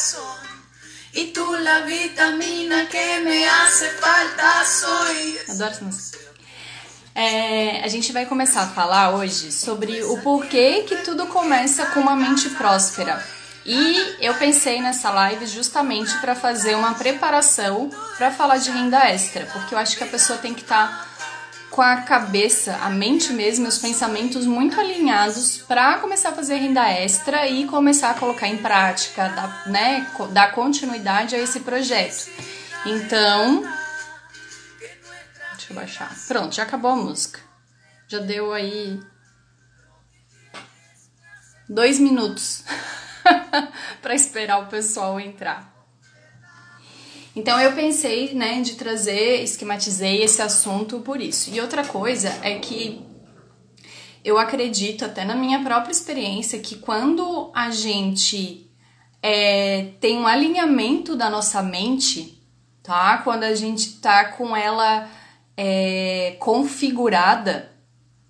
corazón. Y tú la vitamina que me hace falta soy. Adoro essa música. É, a gente vai começar a falar hoje sobre o porquê que tudo começa com uma mente próspera. E eu pensei nessa live justamente para fazer uma preparação para falar de renda extra, porque eu acho que a pessoa tem que estar tá com a cabeça, a mente mesmo, os pensamentos muito alinhados para começar a fazer renda extra e começar a colocar em prática, dar, né, dar continuidade a esse projeto. Então, deixa eu baixar. Pronto, já acabou a música. Já deu aí dois minutos para esperar o pessoal entrar. Então eu pensei, né, de trazer, esquematizei esse assunto por isso. E outra coisa é que eu acredito, até na minha própria experiência, que quando a gente é, tem um alinhamento da nossa mente, tá? Quando a gente tá com ela é, configurada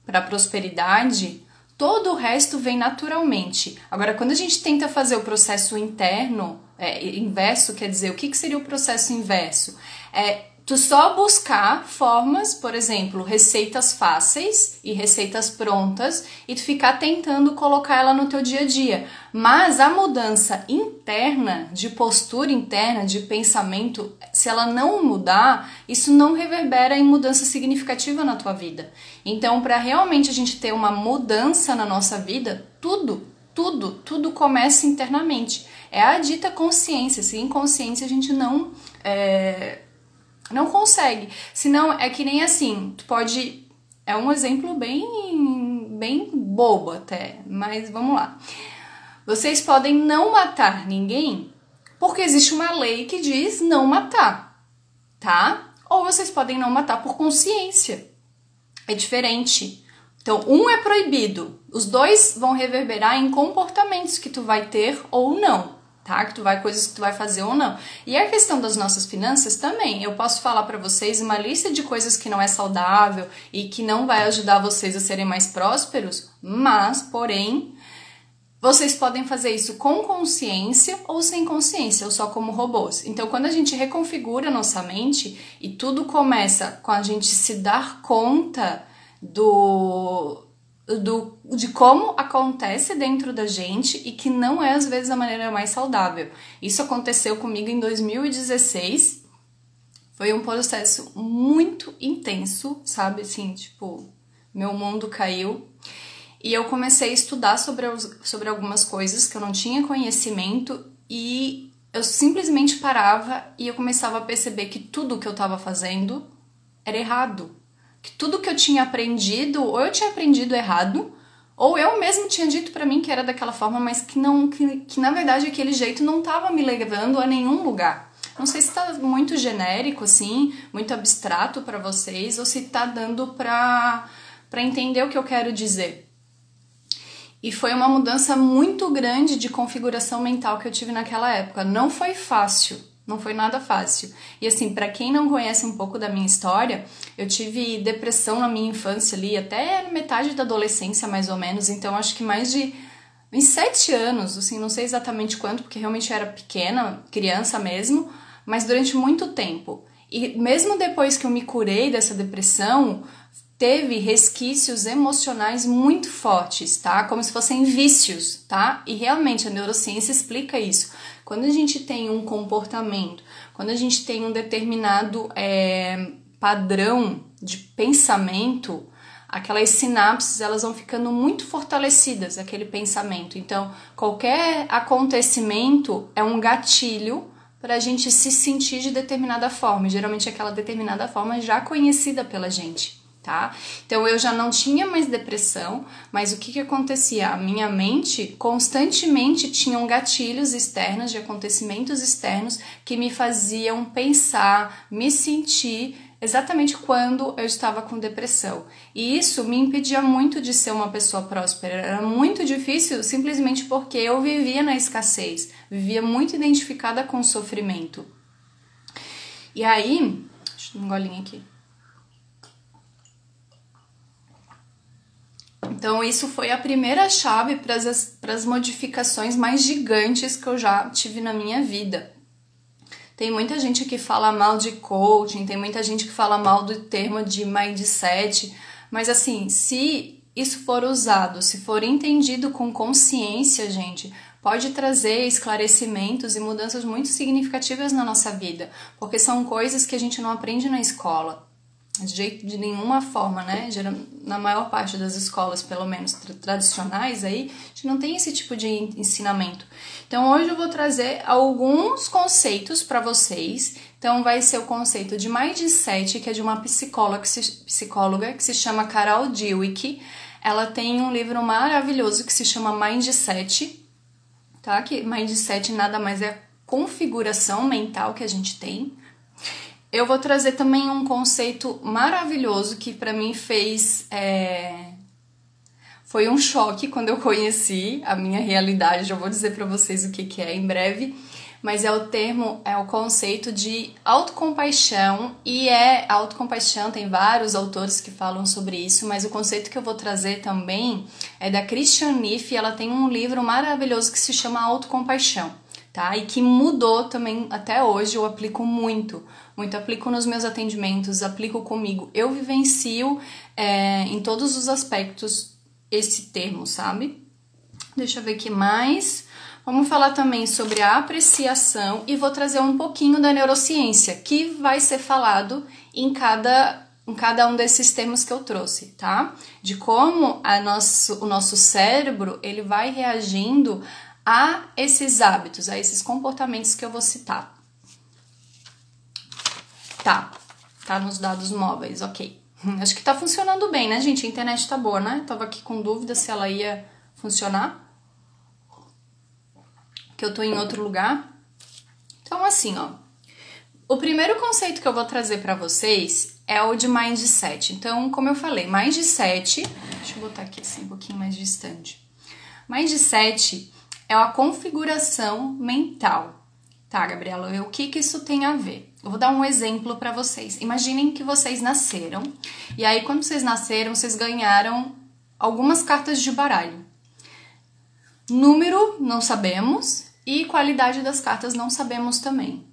para prosperidade, todo o resto vem naturalmente. Agora, quando a gente tenta fazer o processo interno, é, inverso, quer dizer, o que, que seria o processo inverso? É tu só buscar formas, por exemplo, receitas fáceis e receitas prontas e tu ficar tentando colocar ela no teu dia a dia. Mas a mudança interna, de postura interna, de pensamento, se ela não mudar, isso não reverbera em mudança significativa na tua vida. Então, para realmente a gente ter uma mudança na nossa vida, tudo, tudo, tudo começa internamente. É a dita consciência. Se inconsciência a gente não é, não consegue. Senão é que nem assim, tu pode. É um exemplo bem, bem bobo até, mas vamos lá. Vocês podem não matar ninguém porque existe uma lei que diz não matar, tá? Ou vocês podem não matar por consciência. É diferente. Então, um é proibido. Os dois vão reverberar em comportamentos que tu vai ter ou não tá? Que tu vai coisas que tu vai fazer ou não. E a questão das nossas finanças também. Eu posso falar para vocês uma lista de coisas que não é saudável e que não vai ajudar vocês a serem mais prósperos, mas, porém, vocês podem fazer isso com consciência ou sem consciência, ou só como robôs. Então, quando a gente reconfigura nossa mente e tudo começa com a gente se dar conta do do, de como acontece dentro da gente e que não é às vezes a maneira mais saudável. Isso aconteceu comigo em 2016. Foi um processo muito intenso, sabe? Assim, tipo, meu mundo caiu. E eu comecei a estudar sobre, sobre algumas coisas que eu não tinha conhecimento e eu simplesmente parava e eu começava a perceber que tudo que eu estava fazendo era errado que tudo que eu tinha aprendido, ou eu tinha aprendido errado, ou eu mesmo tinha dito para mim que era daquela forma, mas que não que, que na verdade aquele jeito não estava me levando a nenhum lugar. Não sei se está muito genérico assim, muito abstrato para vocês ou se está dando para para entender o que eu quero dizer. E foi uma mudança muito grande de configuração mental que eu tive naquela época. Não foi fácil, não foi nada fácil. E assim, para quem não conhece um pouco da minha história, eu tive depressão na minha infância ali, até metade da adolescência mais ou menos, então acho que mais de em sete anos, assim, não sei exatamente quanto, porque realmente eu era pequena, criança mesmo, mas durante muito tempo. E mesmo depois que eu me curei dessa depressão, teve resquícios emocionais muito fortes, tá? Como se fossem vícios, tá? E realmente a neurociência explica isso. Quando a gente tem um comportamento, quando a gente tem um determinado é, padrão de pensamento, aquelas sinapses elas vão ficando muito fortalecidas, aquele pensamento. Então, qualquer acontecimento é um gatilho para a gente se sentir de determinada forma, geralmente aquela determinada forma já conhecida pela gente tá? Então eu já não tinha mais depressão, mas o que que acontecia? A minha mente constantemente tinham gatilhos externos de acontecimentos externos que me faziam pensar, me sentir exatamente quando eu estava com depressão. E isso me impedia muito de ser uma pessoa próspera. Era muito difícil simplesmente porque eu vivia na escassez, vivia muito identificada com o sofrimento. E aí, deixa eu dar um golinho aqui. Então, isso foi a primeira chave para as modificações mais gigantes que eu já tive na minha vida. Tem muita gente que fala mal de coaching, tem muita gente que fala mal do termo de mindset, mas assim, se isso for usado, se for entendido com consciência, gente, pode trazer esclarecimentos e mudanças muito significativas na nossa vida, porque são coisas que a gente não aprende na escola de de nenhuma forma, né? Na maior parte das escolas, pelo menos tradicionais aí, a gente não tem esse tipo de ensinamento. Então hoje eu vou trazer alguns conceitos para vocês. Então vai ser o conceito de mindset, que é de uma psicóloga que se, psicóloga que se chama Carol Dweck. Ela tem um livro maravilhoso que se chama Mindset, tá? Que mindset nada mais é configuração mental que a gente tem. Eu vou trazer também um conceito maravilhoso que para mim fez. É... Foi um choque quando eu conheci a minha realidade. Eu vou dizer para vocês o que, que é em breve, mas é o termo, é o conceito de autocompaixão e é autocompaixão. Tem vários autores que falam sobre isso, mas o conceito que eu vou trazer também é da Christian Neff. Ela tem um livro maravilhoso que se chama Autocompaixão tá? E que mudou também até hoje, eu aplico muito, muito aplico nos meus atendimentos, aplico comigo. Eu vivencio é, em todos os aspectos esse termo, sabe? Deixa eu ver aqui mais. Vamos falar também sobre a apreciação e vou trazer um pouquinho da neurociência, que vai ser falado em cada em cada um desses termos que eu trouxe, tá? De como a nosso, o nosso cérebro ele vai reagindo a esses hábitos, a esses comportamentos que eu vou citar. Tá, tá nos dados móveis, ok. Acho que tá funcionando bem, né, gente? A internet tá boa, né? Tava aqui com dúvida se ela ia funcionar. Que eu tô em outro lugar. Então, assim, ó. O primeiro conceito que eu vou trazer para vocês é o de mindset. Então, como eu falei, mindset. Deixa eu botar aqui assim um pouquinho mais distante. Mindset é a configuração mental. Tá, Gabriela, o que, que isso tem a ver? Eu vou dar um exemplo para vocês. Imaginem que vocês nasceram e aí quando vocês nasceram, vocês ganharam algumas cartas de baralho. Número não sabemos e qualidade das cartas não sabemos também.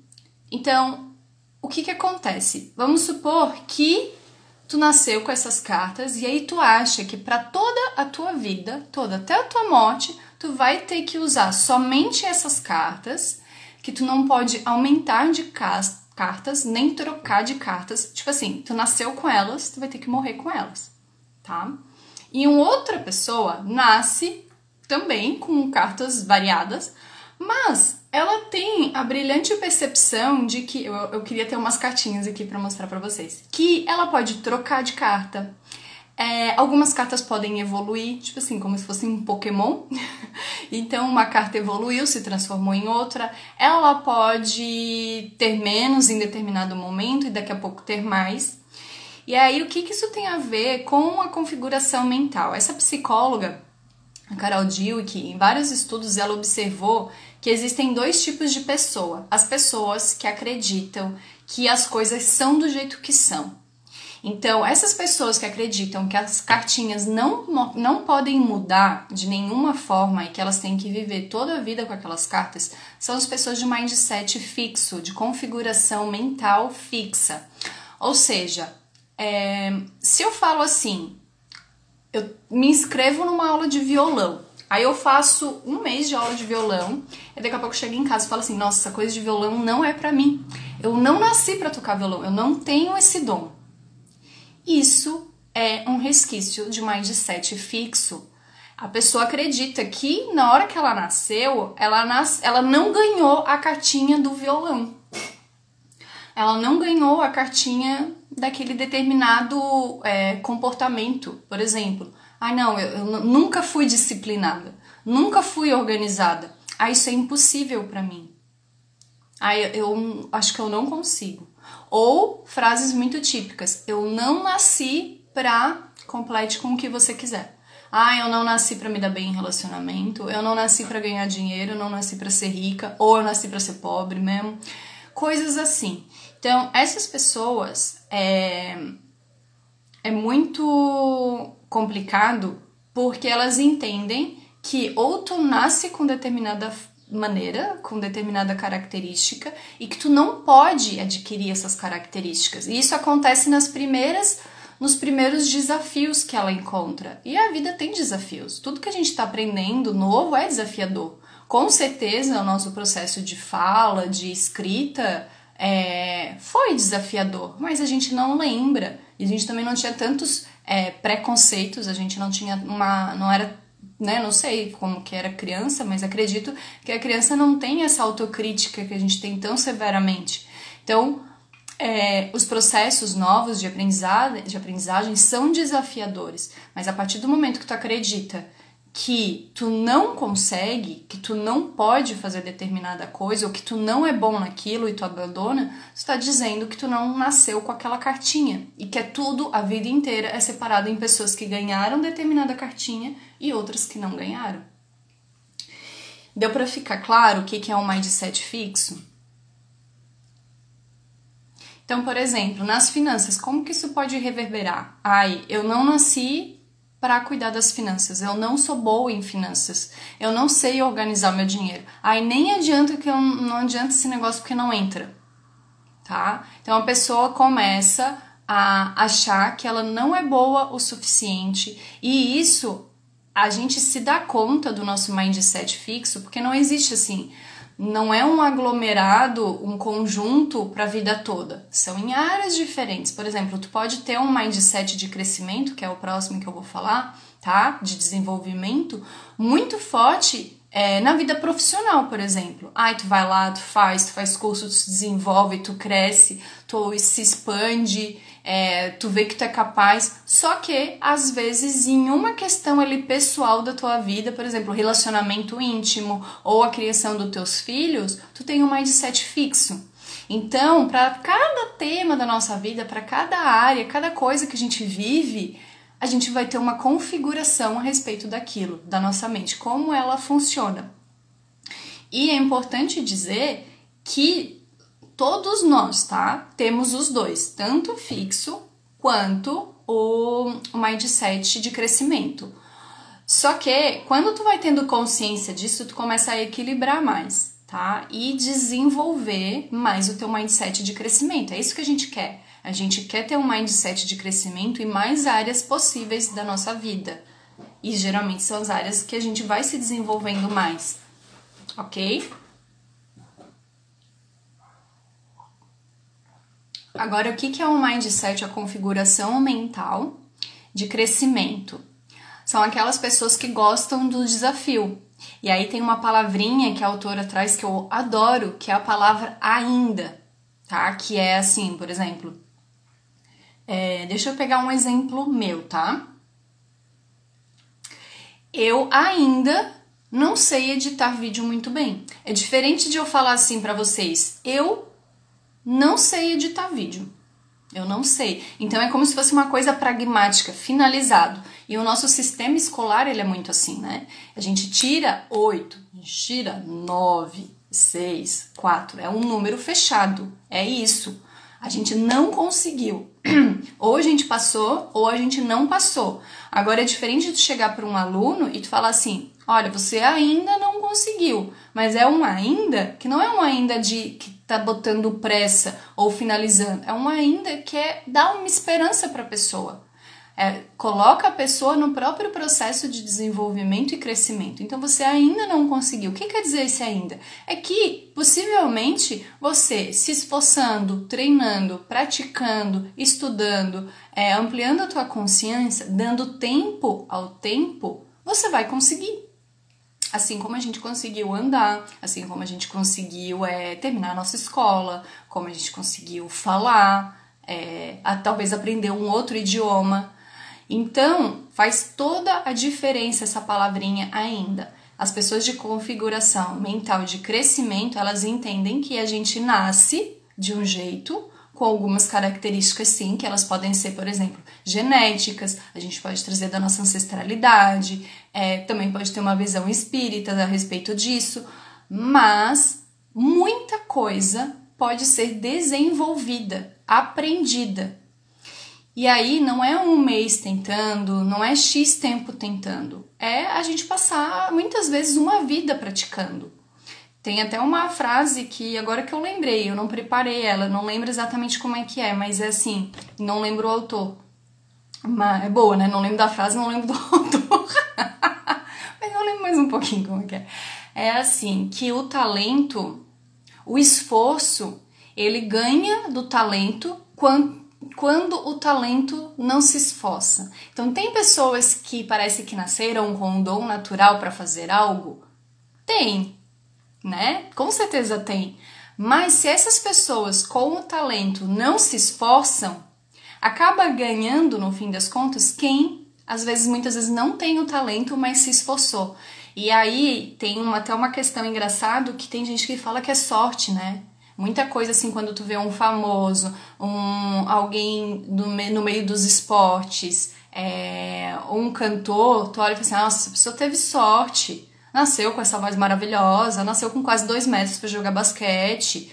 Então, o que que acontece? Vamos supor que tu nasceu com essas cartas e aí tu acha que para toda a tua vida, toda até a tua morte, tu vai ter que usar somente essas cartas, que tu não pode aumentar de cartas, nem trocar de cartas. Tipo assim, tu nasceu com elas, tu vai ter que morrer com elas, tá? E uma outra pessoa nasce também com cartas variadas, mas ela tem a brilhante percepção de que eu, eu queria ter umas cartinhas aqui para mostrar para vocês, que ela pode trocar de carta, é, algumas cartas podem evoluir, tipo assim, como se fosse um Pokémon. então, uma carta evoluiu, se transformou em outra. Ela pode ter menos em determinado momento e daqui a pouco ter mais. E aí, o que, que isso tem a ver com a configuração mental? Essa psicóloga, a Carol Dweck, em vários estudos, ela observou que existem dois tipos de pessoa: as pessoas que acreditam que as coisas são do jeito que são. Então, essas pessoas que acreditam que as cartinhas não, não podem mudar de nenhuma forma e que elas têm que viver toda a vida com aquelas cartas, são as pessoas de mindset fixo, de configuração mental fixa. Ou seja, é, se eu falo assim, eu me inscrevo numa aula de violão, aí eu faço um mês de aula de violão, e daqui a pouco eu chego em casa e falo assim: nossa, essa coisa de violão não é para mim. Eu não nasci para tocar violão, eu não tenho esse dom. Isso é um resquício de mindset fixo. A pessoa acredita que na hora que ela nasceu, ela, nas... ela não ganhou a cartinha do violão. Ela não ganhou a cartinha daquele determinado é, comportamento. Por exemplo, ai ah, não, eu, eu nunca fui disciplinada, nunca fui organizada. Ah, isso é impossível para mim. Ah, eu, eu acho que eu não consigo. Ou frases muito típicas: Eu não nasci pra. Complete com o que você quiser. Ah, eu não nasci para me dar bem em relacionamento, eu não nasci para ganhar dinheiro, eu não nasci para ser rica, ou eu nasci para ser pobre mesmo. Coisas assim. Então, essas pessoas é, é muito complicado porque elas entendem que ou tu nasce com determinada maneira, com determinada característica, e que tu não pode adquirir essas características. E isso acontece nas primeiras nos primeiros desafios que ela encontra. E a vida tem desafios. Tudo que a gente está aprendendo novo é desafiador. Com certeza, o nosso processo de fala, de escrita, é, foi desafiador, mas a gente não lembra. E a gente também não tinha tantos é, preconceitos, a gente não tinha uma. não era. Né, não sei como que era criança, mas acredito que a criança não tem essa autocrítica que a gente tem tão severamente. Então, é, os processos novos de aprendizagem, de aprendizagem são desafiadores, mas a partir do momento que tu acredita que tu não consegue, que tu não pode fazer determinada coisa, ou que tu não é bom naquilo e tu abandona, tu está dizendo que tu não nasceu com aquela cartinha e que é tudo, a vida inteira é separado em pessoas que ganharam determinada cartinha e outras que não ganharam. Deu para ficar claro o que é um mindset fixo? Então, por exemplo, nas finanças, como que isso pode reverberar? Ai, eu não nasci para cuidar das finanças. Eu não sou boa em finanças. Eu não sei organizar meu dinheiro. Aí nem adianta que eu não adianta esse negócio porque não entra. Tá? Então a pessoa começa a achar que ela não é boa o suficiente e isso a gente se dá conta do nosso mindset fixo, porque não existe assim, não é um aglomerado, um conjunto para a vida toda. São em áreas diferentes. Por exemplo, tu pode ter um mindset de crescimento, que é o próximo que eu vou falar, tá? De desenvolvimento, muito forte é, na vida profissional, por exemplo. Ai, tu vai lá, tu faz, tu faz curso, tu se desenvolve, tu cresce, tu se expande, é, tu vê que tu é capaz, só que às vezes em uma questão ali pessoal da tua vida, por exemplo, relacionamento íntimo ou a criação dos teus filhos, tu tem um mindset fixo. Então, para cada tema da nossa vida, para cada área, cada coisa que a gente vive, a gente vai ter uma configuração a respeito daquilo, da nossa mente, como ela funciona. E é importante dizer que todos nós, tá? Temos os dois, tanto o fixo quanto o mindset de crescimento. Só que quando tu vai tendo consciência disso, tu começa a equilibrar mais, tá? E desenvolver mais o teu mindset de crescimento. É isso que a gente quer. A gente quer ter um mindset de crescimento em mais áreas possíveis da nossa vida. E geralmente são as áreas que a gente vai se desenvolvendo mais, ok? Agora, o que é um mindset? A configuração mental de crescimento. São aquelas pessoas que gostam do desafio. E aí tem uma palavrinha que a autora traz que eu adoro, que é a palavra ainda, tá? Que é assim, por exemplo. É, deixa eu pegar um exemplo meu, tá? Eu ainda não sei editar vídeo muito bem. É diferente de eu falar assim para vocês. Eu não sei editar vídeo. Eu não sei. Então é como se fosse uma coisa pragmática, finalizado. E o nosso sistema escolar, ele é muito assim, né? A gente tira oito, tira nove, seis, quatro. É um número fechado. É isso. A gente não conseguiu. ou a gente passou, ou a gente não passou. Agora é diferente de chegar para um aluno e tu falar assim: olha, você ainda não conseguiu, mas é um ainda que não é um ainda de que tá botando pressa ou finalizando, é um ainda que é dar uma esperança para a pessoa. É, coloca a pessoa no próprio processo de desenvolvimento e crescimento. Então você ainda não conseguiu. O que quer dizer esse ainda? É que possivelmente você se esforçando, treinando, praticando, estudando, é, ampliando a tua consciência, dando tempo ao tempo, você vai conseguir. Assim como a gente conseguiu andar, assim como a gente conseguiu é, terminar a nossa escola, como a gente conseguiu falar, é, a, talvez aprender um outro idioma. Então, faz toda a diferença essa palavrinha ainda. As pessoas de configuração mental de crescimento, elas entendem que a gente nasce de um jeito, com algumas características sim, que elas podem ser, por exemplo, genéticas, a gente pode trazer da nossa ancestralidade, é, também pode ter uma visão espírita a respeito disso, mas muita coisa pode ser desenvolvida, aprendida. E aí não é um mês tentando, não é X tempo tentando. É a gente passar muitas vezes uma vida praticando. Tem até uma frase que agora que eu lembrei, eu não preparei ela, não lembro exatamente como é que é, mas é assim, não lembro o autor. Mas é boa, né? Não lembro da frase, não lembro do autor. mas eu lembro mais um pouquinho como é que é. É assim, que o talento, o esforço, ele ganha do talento quando, quando o talento não se esforça. Então tem pessoas que parece que nasceram com um dom natural para fazer algo? Tem, né? Com certeza tem. Mas se essas pessoas com o talento não se esforçam, acaba ganhando no fim das contas quem às vezes muitas vezes não tem o talento, mas se esforçou. E aí tem uma, até uma questão engraçada que tem gente que fala que é sorte, né? Muita coisa assim, quando tu vê um famoso, um alguém no, no meio dos esportes, é, um cantor, tu olha e fala assim, nossa, essa pessoa teve sorte nasceu com essa voz maravilhosa, nasceu com quase dois metros para jogar basquete.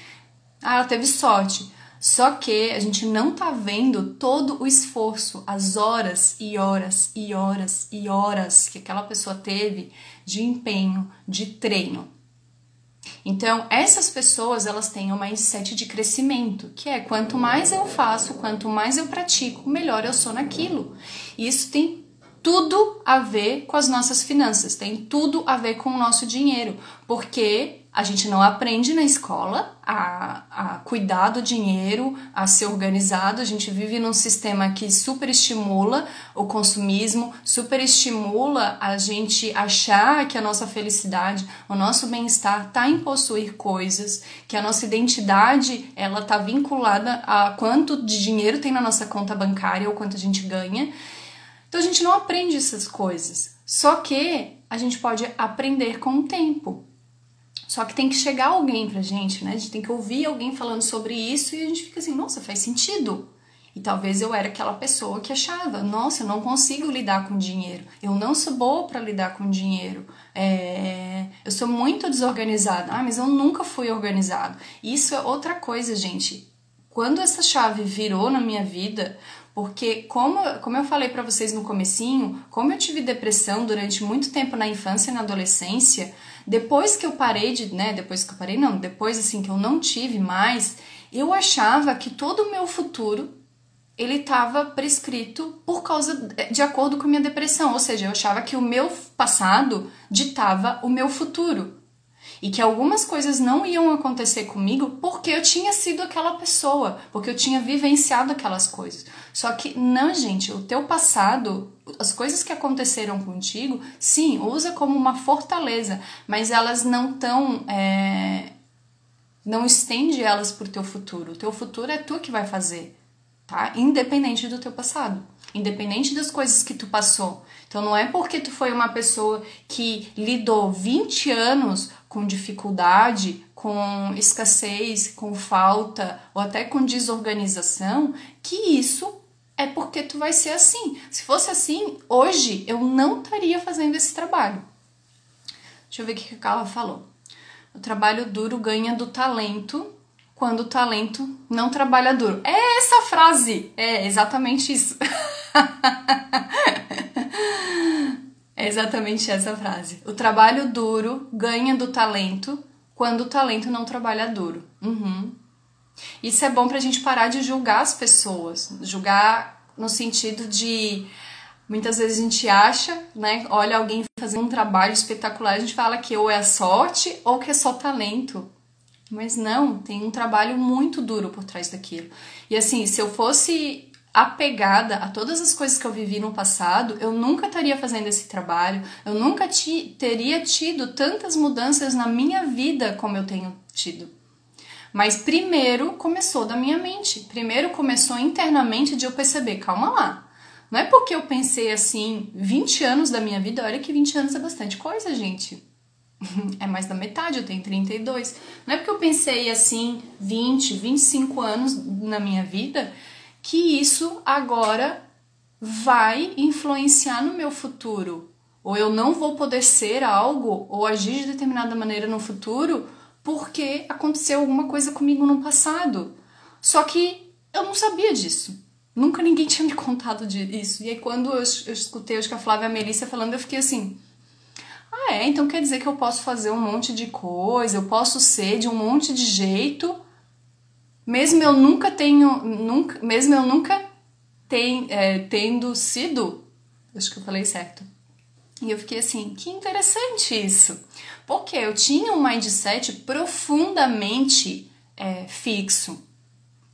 Ah, ela teve sorte. Só que a gente não tá vendo todo o esforço, as horas e horas e horas e horas que aquela pessoa teve de empenho, de treino. Então, essas pessoas, elas têm um mindset de crescimento, que é quanto mais eu faço, quanto mais eu pratico, melhor eu sou naquilo. E isso tem tudo a ver com as nossas finanças, tem tudo a ver com o nosso dinheiro, porque a gente não aprende na escola a, a cuidar do dinheiro, a ser organizado. A gente vive num sistema que superestimula o consumismo, superestimula a gente achar que a nossa felicidade, o nosso bem-estar está em possuir coisas, que a nossa identidade ela está vinculada a quanto de dinheiro tem na nossa conta bancária ou quanto a gente ganha. Então a gente não aprende essas coisas. Só que a gente pode aprender com o tempo. Só que tem que chegar alguém pra gente, né? A gente tem que ouvir alguém falando sobre isso e a gente fica assim, nossa, faz sentido. E talvez eu era aquela pessoa que achava, nossa, eu não consigo lidar com dinheiro, eu não sou boa para lidar com dinheiro, é... eu sou muito desorganizada, ah, mas eu nunca fui organizado. Isso é outra coisa, gente. Quando essa chave virou na minha vida, porque como, como eu falei para vocês no comecinho, como eu tive depressão durante muito tempo na infância e na adolescência, depois que eu parei de, né, depois que eu parei não, depois assim que eu não tive mais, eu achava que todo o meu futuro ele estava prescrito por causa de acordo com a minha depressão, ou seja, eu achava que o meu passado ditava o meu futuro e que algumas coisas não iam acontecer comigo porque eu tinha sido aquela pessoa, porque eu tinha vivenciado aquelas coisas. Só que não, gente, o teu passado, as coisas que aconteceram contigo, sim, usa como uma fortaleza, mas elas não estão. É, não estende elas pro teu futuro. O teu futuro é tu que vai fazer, tá? Independente do teu passado independente das coisas que tu passou. Então não é porque tu foi uma pessoa que lidou 20 anos com dificuldade, com escassez, com falta ou até com desorganização, que isso é porque tu vai ser assim. Se fosse assim, hoje eu não estaria fazendo esse trabalho. Deixa eu ver o que a Carla falou. O trabalho duro ganha do talento quando o talento não trabalha duro. É essa frase! É exatamente isso. É exatamente essa frase. O trabalho duro ganha do talento quando o talento não trabalha duro. Uhum. Isso é bom pra gente parar de julgar as pessoas. Julgar no sentido de. Muitas vezes a gente acha, né? Olha alguém fazendo um trabalho espetacular, a gente fala que ou é sorte ou que é só talento. Mas não, tem um trabalho muito duro por trás daquilo. E assim, se eu fosse apegada a todas as coisas que eu vivi no passado, eu nunca estaria fazendo esse trabalho, eu nunca ti, teria tido tantas mudanças na minha vida como eu tenho tido. Mas primeiro começou da minha mente, primeiro começou internamente de eu perceber, calma lá. Não é porque eu pensei assim 20 anos da minha vida, olha que 20 anos é bastante coisa, gente. É mais da metade, eu tenho 32. Não é porque eu pensei assim 20, 25 anos na minha vida que isso agora vai influenciar no meu futuro. Ou eu não vou poder ser algo ou agir de determinada maneira no futuro porque aconteceu alguma coisa comigo no passado. Só que eu não sabia disso. Nunca ninguém tinha me contado disso. E aí, quando eu, eu escutei acho que a Flávia e a Melissa falando, eu fiquei assim: ah, é? Então quer dizer que eu posso fazer um monte de coisa, eu posso ser de um monte de jeito, mesmo eu nunca tenho. Nunca, mesmo eu nunca é, tendo sido. Acho que eu falei certo. E eu fiquei assim, que interessante isso. Porque eu tinha um mindset profundamente é, fixo.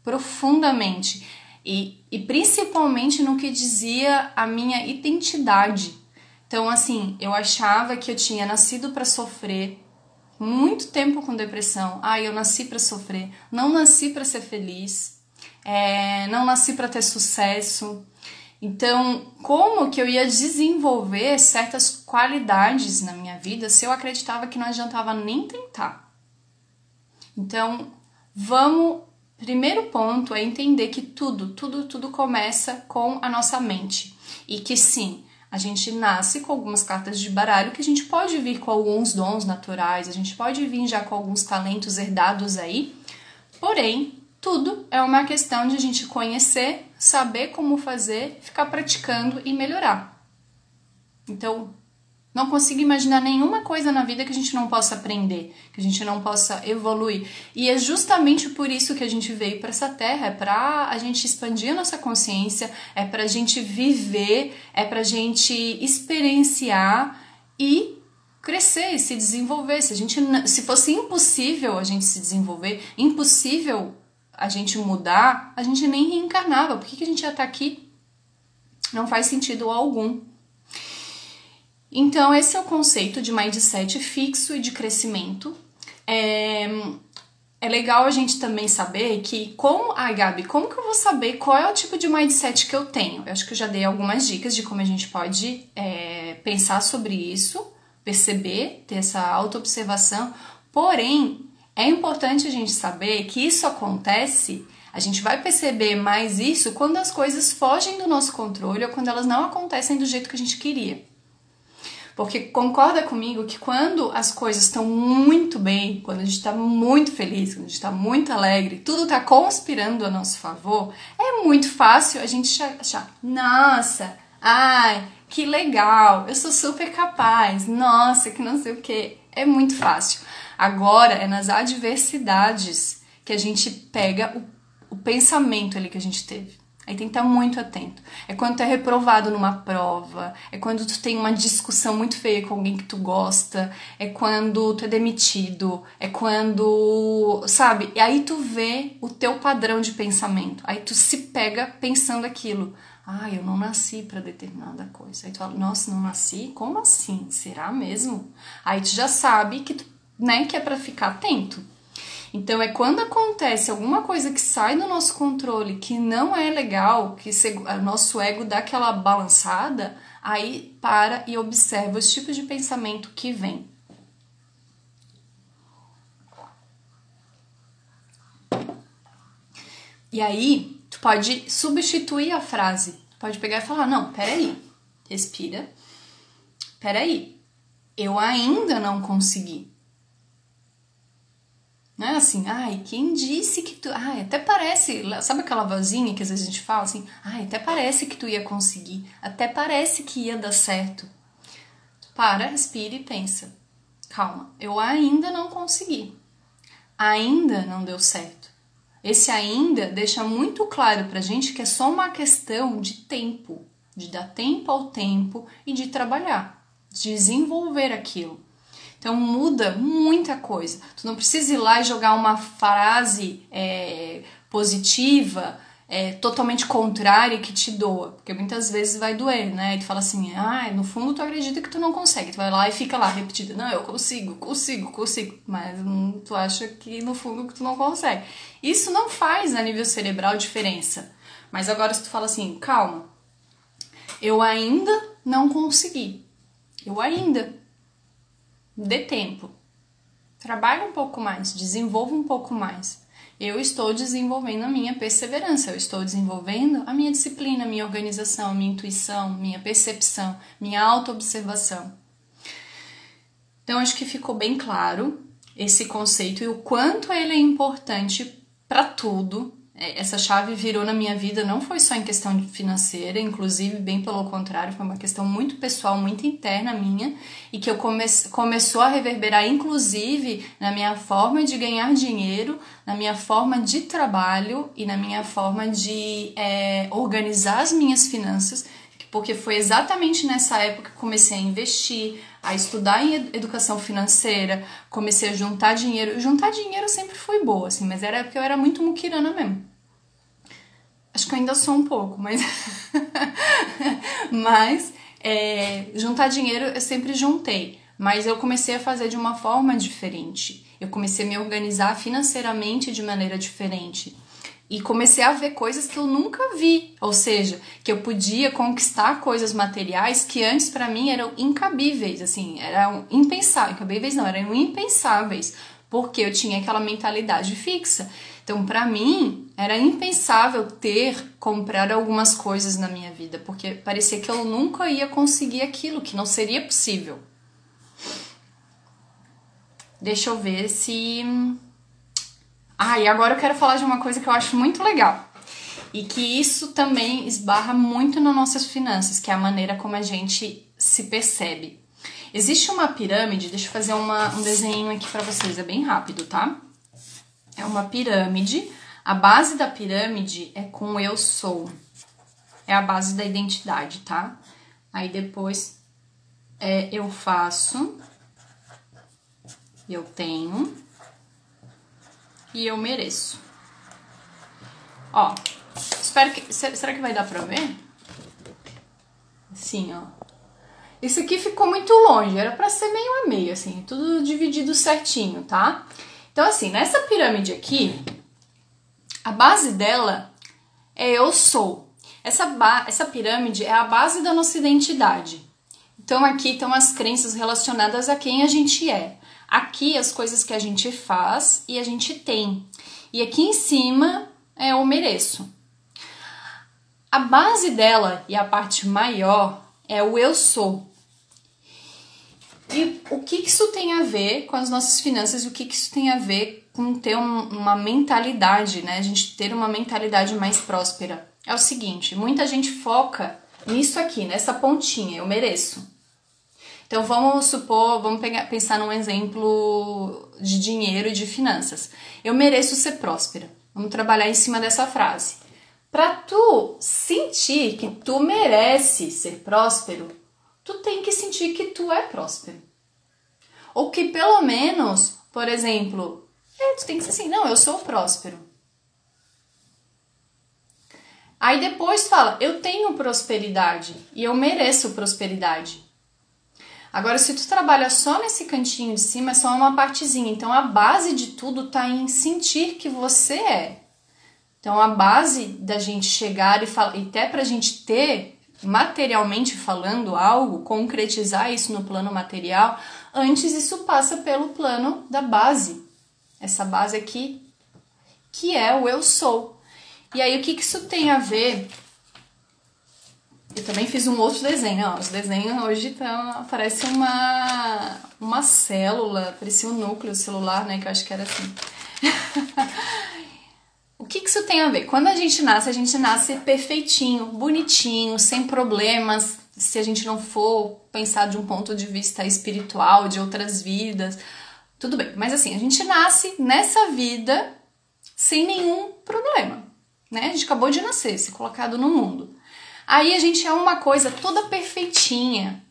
Profundamente e, e principalmente no que dizia a minha identidade. Então, assim, eu achava que eu tinha nascido para sofrer, muito tempo com depressão. Ah, eu nasci para sofrer, não nasci para ser feliz, é, não nasci para ter sucesso. Então, como que eu ia desenvolver certas qualidades na minha vida se eu acreditava que não adiantava nem tentar? Então, vamos Primeiro ponto é entender que tudo, tudo, tudo começa com a nossa mente. E que sim, a gente nasce com algumas cartas de baralho que a gente pode vir com alguns dons naturais, a gente pode vir já com alguns talentos herdados aí. Porém, tudo é uma questão de a gente conhecer, saber como fazer, ficar praticando e melhorar. Então, não consigo imaginar nenhuma coisa na vida que a gente não possa aprender, que a gente não possa evoluir. E é justamente por isso que a gente veio para essa terra, é para a gente expandir a nossa consciência, é para a gente viver, é para a gente experienciar e crescer, se desenvolver. Se a gente se fosse impossível a gente se desenvolver, impossível a gente mudar, a gente nem reencarnava. Por que, que a gente ia estar tá aqui? Não faz sentido algum. Então, esse é o conceito de mindset fixo e de crescimento. É, é legal a gente também saber que, como. Ai, Gabi, como que eu vou saber qual é o tipo de mindset que eu tenho? Eu acho que eu já dei algumas dicas de como a gente pode é, pensar sobre isso, perceber, ter essa autoobservação. Porém, é importante a gente saber que isso acontece. A gente vai perceber mais isso quando as coisas fogem do nosso controle ou quando elas não acontecem do jeito que a gente queria. Porque concorda comigo que quando as coisas estão muito bem, quando a gente está muito feliz, quando a gente está muito alegre, tudo está conspirando a nosso favor, é muito fácil a gente achar, nossa, ai, que legal, eu sou super capaz, nossa, que não sei o que. É muito fácil. Agora é nas adversidades que a gente pega o, o pensamento ali que a gente teve. Aí tem que estar muito atento. É quando tu é reprovado numa prova, é quando tu tem uma discussão muito feia com alguém que tu gosta, é quando tu é demitido, é quando, sabe? E aí tu vê o teu padrão de pensamento. Aí tu se pega pensando aquilo. Ah, eu não nasci para determinada coisa. Aí tu fala, nossa, não nasci? Como assim? Será mesmo? Aí tu já sabe que tu, né, que é para ficar atento. Então é quando acontece alguma coisa que sai do nosso controle, que não é legal, que o nosso ego dá aquela balançada, aí para e observa os tipos de pensamento que vem. E aí, tu pode substituir a frase. Tu pode pegar e falar: "Não, peraí. Respira. Peraí. Eu ainda não consegui. Não é assim, ai, quem disse que tu. Ai, até parece. Sabe aquela vozinha que às vezes a gente fala assim? Ai, até parece que tu ia conseguir. Até parece que ia dar certo. Para, respira e pensa. Calma, eu ainda não consegui. Ainda não deu certo. Esse ainda deixa muito claro pra gente que é só uma questão de tempo, de dar tempo ao tempo e de trabalhar, de desenvolver aquilo. Então muda muita coisa. Tu não precisa ir lá e jogar uma frase é, positiva, é, totalmente contrária que te doa, porque muitas vezes vai doer, né? E tu fala assim, ah, no fundo tu acredita que tu não consegue, tu vai lá e fica lá repetindo, não, eu consigo, consigo, consigo, mas hum, tu acha que no fundo que tu não consegue. Isso não faz a nível cerebral diferença. Mas agora se tu fala assim, calma, eu ainda não consegui, eu ainda Dê tempo. Trabalhe um pouco mais, desenvolva um pouco mais. Eu estou desenvolvendo a minha perseverança, eu estou desenvolvendo a minha disciplina, a minha organização, a minha intuição, minha percepção, minha autoobservação. Então, acho que ficou bem claro esse conceito e o quanto ele é importante para tudo. É, essa chave virou na minha vida não foi só em questão financeira, inclusive, bem pelo contrário, foi uma questão muito pessoal, muito interna minha, e que eu come começou a reverberar, inclusive, na minha forma de ganhar dinheiro, na minha forma de trabalho e na minha forma de é, organizar as minhas finanças, porque foi exatamente nessa época que comecei a investir, a estudar em educação financeira, comecei a juntar dinheiro. Juntar dinheiro sempre foi boa, assim, mas era porque eu era muito muquirana mesmo. Acho que eu ainda sou um pouco, mas. mas é, juntar dinheiro eu sempre juntei. Mas eu comecei a fazer de uma forma diferente. Eu comecei a me organizar financeiramente de maneira diferente. E comecei a ver coisas que eu nunca vi. Ou seja, que eu podia conquistar coisas materiais que antes para mim eram incabíveis. Assim, eram impensáveis. Incabíveis não, eram impensáveis. Porque eu tinha aquela mentalidade fixa. Então, para mim, era impensável ter, comprar algumas coisas na minha vida, porque parecia que eu nunca ia conseguir aquilo, que não seria possível. Deixa eu ver se. Ah, e agora eu quero falar de uma coisa que eu acho muito legal. E que isso também esbarra muito nas nossas finanças, que é a maneira como a gente se percebe. Existe uma pirâmide, deixa eu fazer uma, um desenho aqui para vocês, é bem rápido, tá? É uma pirâmide. A base da pirâmide é com eu sou. É a base da identidade, tá? Aí depois é eu faço, eu tenho e eu mereço. Ó, espero que. Será que vai dar pra ver? Assim, ó. Isso aqui ficou muito longe, era pra ser meio a meio, assim, tudo dividido certinho, tá? Então, assim, nessa pirâmide aqui, a base dela é eu sou. Essa, essa pirâmide é a base da nossa identidade. Então, aqui estão as crenças relacionadas a quem a gente é. Aqui, as coisas que a gente faz e a gente tem. E aqui em cima é o mereço. A base dela e a parte maior é o eu sou. E o que isso tem a ver com as nossas finanças e o que isso tem a ver com ter um, uma mentalidade, né? A gente ter uma mentalidade mais próspera. É o seguinte, muita gente foca nisso aqui, nessa pontinha, eu mereço. Então vamos supor, vamos pegar, pensar num exemplo de dinheiro e de finanças. Eu mereço ser próspera. Vamos trabalhar em cima dessa frase. Para tu sentir que tu merece ser próspero, tu tem que sentir que tu é próspero. Ou que pelo menos, por exemplo, é, tu tem que ser assim, não, eu sou próspero. Aí depois fala, eu tenho prosperidade e eu mereço prosperidade. Agora, se tu trabalha só nesse cantinho de cima, é só uma partezinha. Então, a base de tudo tá em sentir que você é. Então, a base da gente chegar e falar, e até pra gente ter materialmente falando algo, concretizar isso no plano material, antes isso passa pelo plano da base. Essa base aqui, que é o eu sou. E aí, o que, que isso tem a ver? Eu também fiz um outro desenho, ó. Os desenhos hoje tão, parece uma, uma célula, parecia um núcleo celular, né? Que eu acho que era assim. O que, isso tem a ver? Quando a gente nasce, a gente nasce perfeitinho, bonitinho, sem problemas. Se a gente não for pensar de um ponto de vista espiritual, de outras vidas, tudo bem. Mas assim, a gente nasce nessa vida sem nenhum problema, né? A gente acabou de nascer, se colocado no mundo. Aí a gente é uma coisa toda perfeitinha.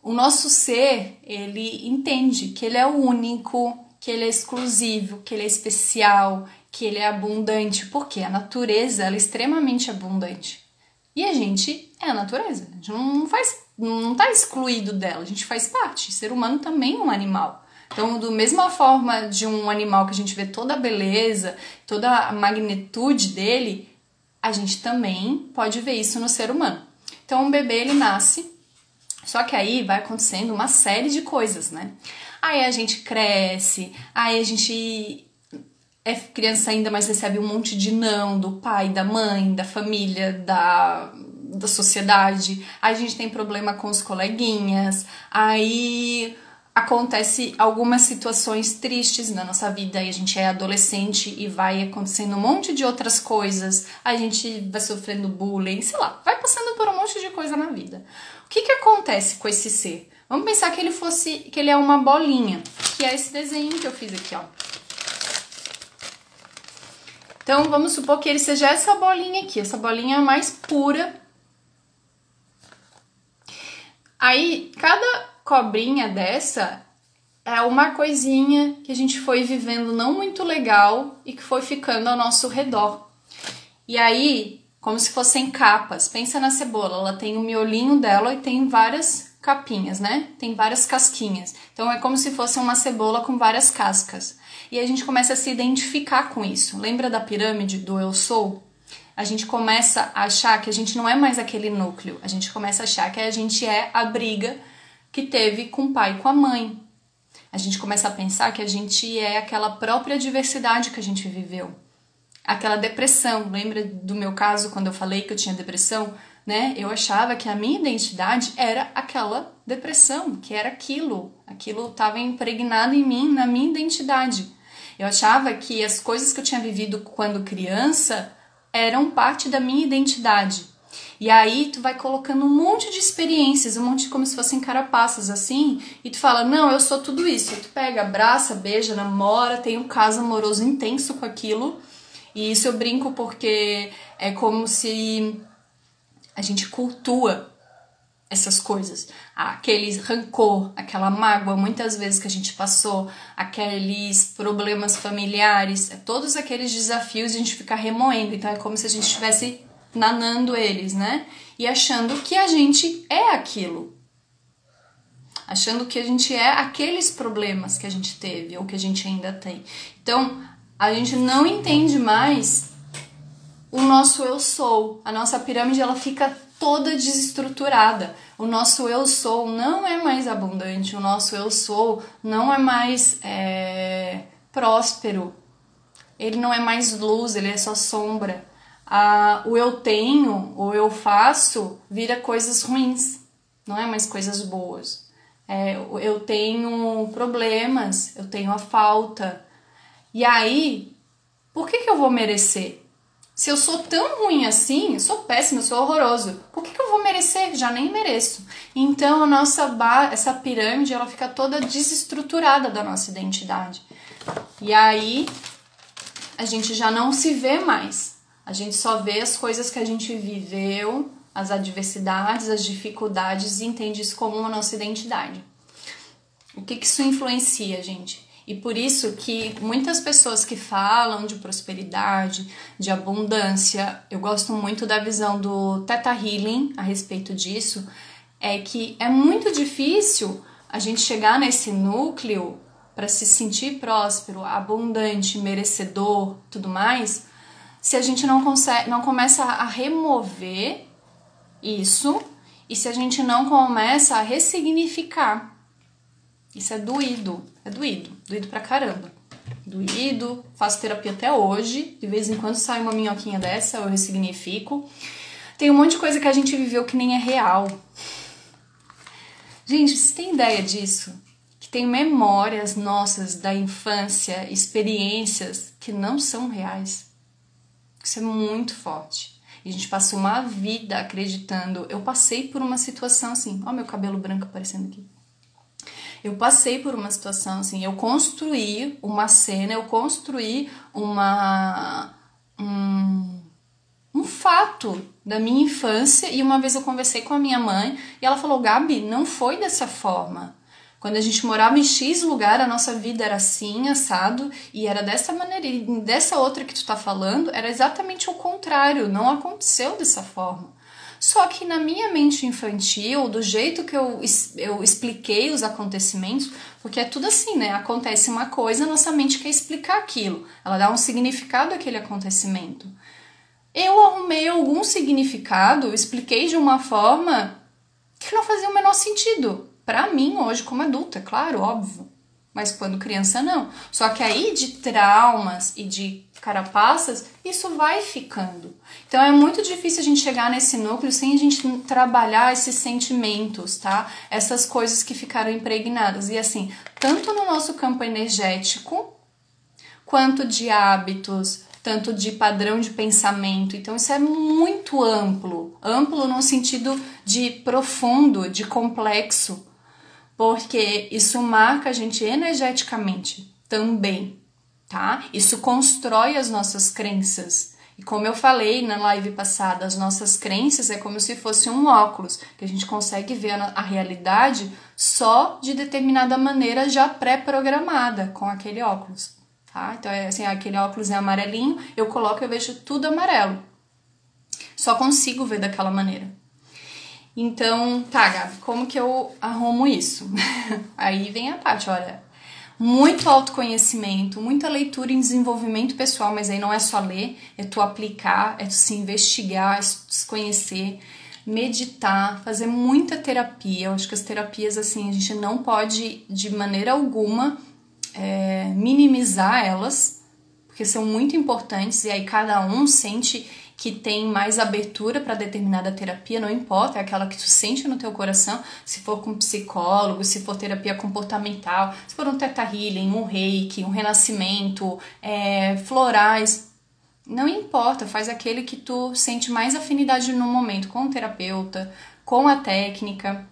O nosso ser, ele entende que ele é único, que ele é exclusivo, que ele é especial, que ele é abundante, porque a natureza ela é extremamente abundante. E a gente é a natureza, a gente não faz, não está excluído dela, a gente faz parte. O ser humano também é um animal. Então, da mesma forma de um animal que a gente vê toda a beleza, toda a magnitude dele, a gente também pode ver isso no ser humano. Então, um bebê ele nasce, só que aí vai acontecendo uma série de coisas, né? Aí a gente cresce, aí a gente é criança ainda, mas recebe um monte de não do pai, da mãe, da família, da, da sociedade. A gente tem problema com os coleguinhas, aí acontece algumas situações tristes na nossa vida e a gente é adolescente e vai acontecendo um monte de outras coisas, a gente vai sofrendo bullying, sei lá, vai passando por um monte de coisa na vida. O que que acontece com esse ser? Vamos pensar que ele fosse, que ele é uma bolinha, que é esse desenho que eu fiz aqui, ó. Então, vamos supor que ele seja essa bolinha aqui, essa bolinha mais pura. Aí, cada cobrinha dessa é uma coisinha que a gente foi vivendo não muito legal e que foi ficando ao nosso redor. E aí, como se fossem capas. Pensa na cebola, ela tem o miolinho dela e tem várias capinhas, né? Tem várias casquinhas. Então é como se fosse uma cebola com várias cascas. E a gente começa a se identificar com isso. Lembra da pirâmide do eu sou? A gente começa a achar que a gente não é mais aquele núcleo. A gente começa a achar que a gente é a briga que teve com o pai e com a mãe. A gente começa a pensar que a gente é aquela própria diversidade que a gente viveu. Aquela depressão, lembra do meu caso quando eu falei que eu tinha depressão? Né? Eu achava que a minha identidade era aquela depressão, que era aquilo, aquilo estava impregnado em mim, na minha identidade. Eu achava que as coisas que eu tinha vivido quando criança eram parte da minha identidade. E aí tu vai colocando um monte de experiências, um monte de como se fossem carapaças assim, e tu fala: "Não, eu sou tudo isso". Tu pega, abraça, beija, namora, tem um caso amoroso intenso com aquilo. E isso eu brinco porque é como se a gente cultua essas coisas, aquele rancor, aquela mágoa, muitas vezes que a gente passou, aqueles problemas familiares, é todos aqueles desafios a gente fica remoendo. Então é como se a gente estivesse nanando eles, né? E achando que a gente é aquilo. Achando que a gente é aqueles problemas que a gente teve ou que a gente ainda tem. Então, a gente não entende mais o nosso eu sou. A nossa pirâmide ela fica toda desestruturada. O nosso eu sou não é mais abundante, o nosso eu sou não é mais é, próspero, ele não é mais luz, ele é só sombra a, o eu tenho, o eu faço, vira coisas ruins, não é mais coisas boas. É, eu tenho problemas, eu tenho a falta. E aí, por que, que eu vou merecer? Se eu sou tão ruim assim, eu sou péssimo, eu sou horroroso, por que, que eu vou merecer? Já nem mereço. Então, a nossa essa pirâmide ela fica toda desestruturada da nossa identidade. E aí, a gente já não se vê mais. A gente só vê as coisas que a gente viveu, as adversidades, as dificuldades e entende isso como a nossa identidade. O que, que isso influencia, gente? E por isso que muitas pessoas que falam de prosperidade, de abundância, eu gosto muito da visão do Theta Healing a respeito disso, é que é muito difícil a gente chegar nesse núcleo para se sentir próspero, abundante, merecedor, tudo mais, se a gente não consegue, não começa a remover isso e se a gente não começa a ressignificar. Isso é doído, é doído, doído pra caramba. Doído, faço terapia até hoje, de vez em quando sai uma minhoquinha dessa, eu ressignifico. Tem um monte de coisa que a gente viveu que nem é real. Gente, você tem ideia disso? Que tem memórias nossas da infância, experiências que não são reais. Isso é muito forte. E a gente passa uma vida acreditando. Eu passei por uma situação assim, ó, meu cabelo branco aparecendo aqui. Eu passei por uma situação assim, eu construí uma cena, eu construí uma um, um fato da minha infância e uma vez eu conversei com a minha mãe e ela falou: "Gabi, não foi dessa forma. Quando a gente morava em X lugar, a nossa vida era assim, assado, e era dessa maneira. E dessa outra que tu tá falando, era exatamente o contrário, não aconteceu dessa forma. Só que na minha mente infantil, do jeito que eu, eu expliquei os acontecimentos, porque é tudo assim, né? Acontece uma coisa, nossa mente quer explicar aquilo, ela dá um significado àquele acontecimento. Eu arrumei algum significado, expliquei de uma forma que não fazia o menor sentido para mim hoje como adulta, é claro, óbvio. mas quando criança não. Só que aí de traumas e de carapaças, isso vai ficando. Então é muito difícil a gente chegar nesse núcleo sem a gente trabalhar esses sentimentos, tá? Essas coisas que ficaram impregnadas. E assim, tanto no nosso campo energético, quanto de hábitos, tanto de padrão de pensamento. Então isso é muito amplo, amplo no sentido de profundo, de complexo porque isso marca a gente energeticamente também, tá? Isso constrói as nossas crenças. E como eu falei na live passada, as nossas crenças é como se fosse um óculos, que a gente consegue ver a, realidade só de determinada maneira já pré-programada com aquele óculos, tá? Então é assim, aquele óculos é amarelinho, eu coloco e vejo tudo amarelo. Só consigo ver daquela maneira. Então, tá, Gabi, como que eu arrumo isso? aí vem a parte, olha, muito autoconhecimento, muita leitura em desenvolvimento pessoal, mas aí não é só ler, é tu aplicar, é tu se investigar, é se conhecer, meditar, fazer muita terapia. Eu acho que as terapias, assim, a gente não pode de maneira alguma é, minimizar elas, porque são muito importantes e aí cada um sente que tem mais abertura para determinada terapia, não importa, é aquela que tu sente no teu coração, se for com psicólogo, se for terapia comportamental, se for um teta healing, um reiki, um renascimento, é, florais, não importa, faz aquele que tu sente mais afinidade no momento com o terapeuta, com a técnica.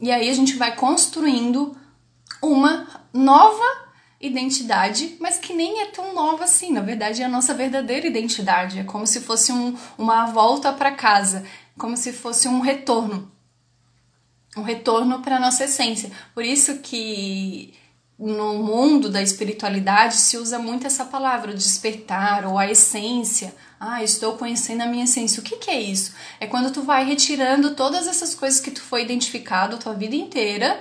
E aí a gente vai construindo uma nova identidade, mas que nem é tão nova assim. Na verdade, é a nossa verdadeira identidade. É como se fosse um, uma volta para casa, como se fosse um retorno. Um retorno para a nossa essência. Por isso que no mundo da espiritualidade se usa muito essa palavra, despertar ou a essência. Ah, estou conhecendo a minha essência. O que, que é isso? É quando tu vai retirando todas essas coisas que tu foi identificado a tua vida inteira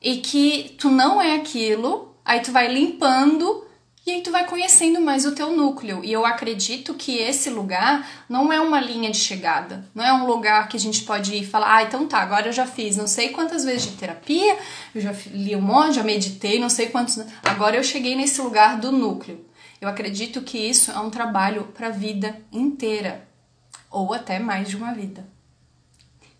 e que tu não é aquilo Aí tu vai limpando e aí tu vai conhecendo mais o teu núcleo. E eu acredito que esse lugar não é uma linha de chegada, não é um lugar que a gente pode ir e falar, ah, então tá, agora eu já fiz não sei quantas vezes de terapia, eu já li um monte, já meditei, não sei quantos, agora eu cheguei nesse lugar do núcleo. Eu acredito que isso é um trabalho para a vida inteira, ou até mais de uma vida.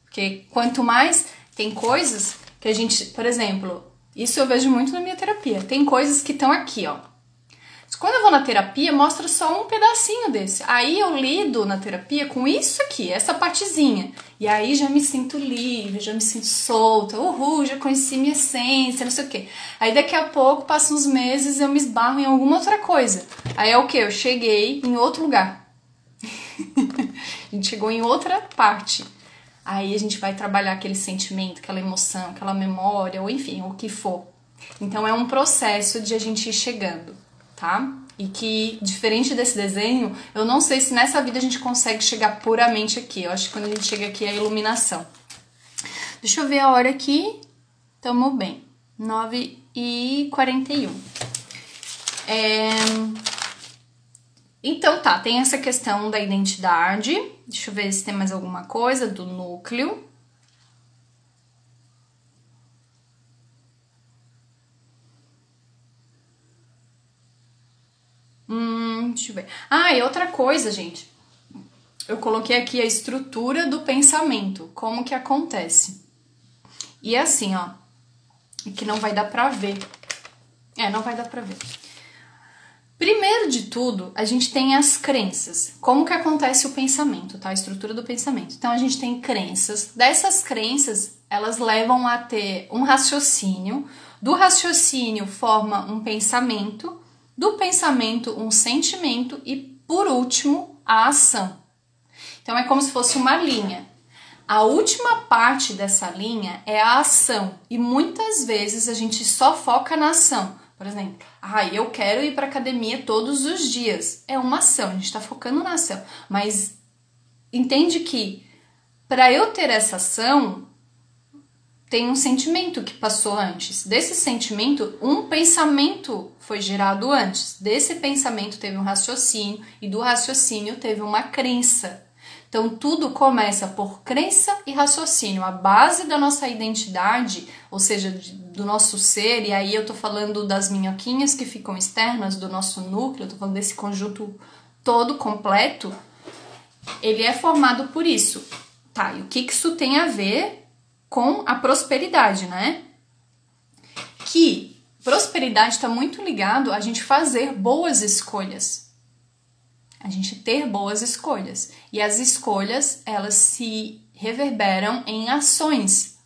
Porque quanto mais tem coisas que a gente, por exemplo, isso eu vejo muito na minha terapia. Tem coisas que estão aqui, ó. Quando eu vou na terapia, mostra só um pedacinho desse. Aí eu lido na terapia com isso aqui, essa partezinha. E aí já me sinto livre, já me sinto solta. Uhul, já conheci minha essência, não sei o quê. Aí daqui a pouco, passam uns meses, eu me esbarro em alguma outra coisa. Aí é o que? Eu cheguei em outro lugar. a gente chegou em outra parte. Aí a gente vai trabalhar aquele sentimento, aquela emoção, aquela memória, ou enfim, o que for. Então é um processo de a gente ir chegando, tá? E que, diferente desse desenho, eu não sei se nessa vida a gente consegue chegar puramente aqui. Eu acho que quando a gente chega aqui é a iluminação. Deixa eu ver a hora aqui. Tamo bem. 9 e 41. É... Então tá, tem essa questão da identidade. Deixa eu ver se tem mais alguma coisa do núcleo. Hum, deixa eu ver. Ah, e outra coisa, gente. Eu coloquei aqui a estrutura do pensamento, como que acontece. E é assim, ó, que não vai dar pra ver. É, não vai dar pra ver. Primeiro de tudo, a gente tem as crenças. Como que acontece o pensamento, tá? A estrutura do pensamento. Então a gente tem crenças. Dessas crenças, elas levam a ter um raciocínio. Do raciocínio forma um pensamento, do pensamento um sentimento e por último, a ação. Então é como se fosse uma linha. A última parte dessa linha é a ação e muitas vezes a gente só foca na ação. Por exemplo, ah, eu quero ir para academia todos os dias. É uma ação, a gente está focando na ação. Mas entende que para eu ter essa ação, tem um sentimento que passou antes. Desse sentimento, um pensamento foi gerado antes. Desse pensamento teve um raciocínio e do raciocínio teve uma crença. Então tudo começa por crença e raciocínio. A base da nossa identidade, ou seja, do nosso ser, e aí eu tô falando das minhoquinhas que ficam externas do nosso núcleo, eu tô falando desse conjunto todo completo, ele é formado por isso. Tá, e o que, que isso tem a ver com a prosperidade, né? Que prosperidade está muito ligado a gente fazer boas escolhas a gente ter boas escolhas. E as escolhas, elas se reverberam em ações.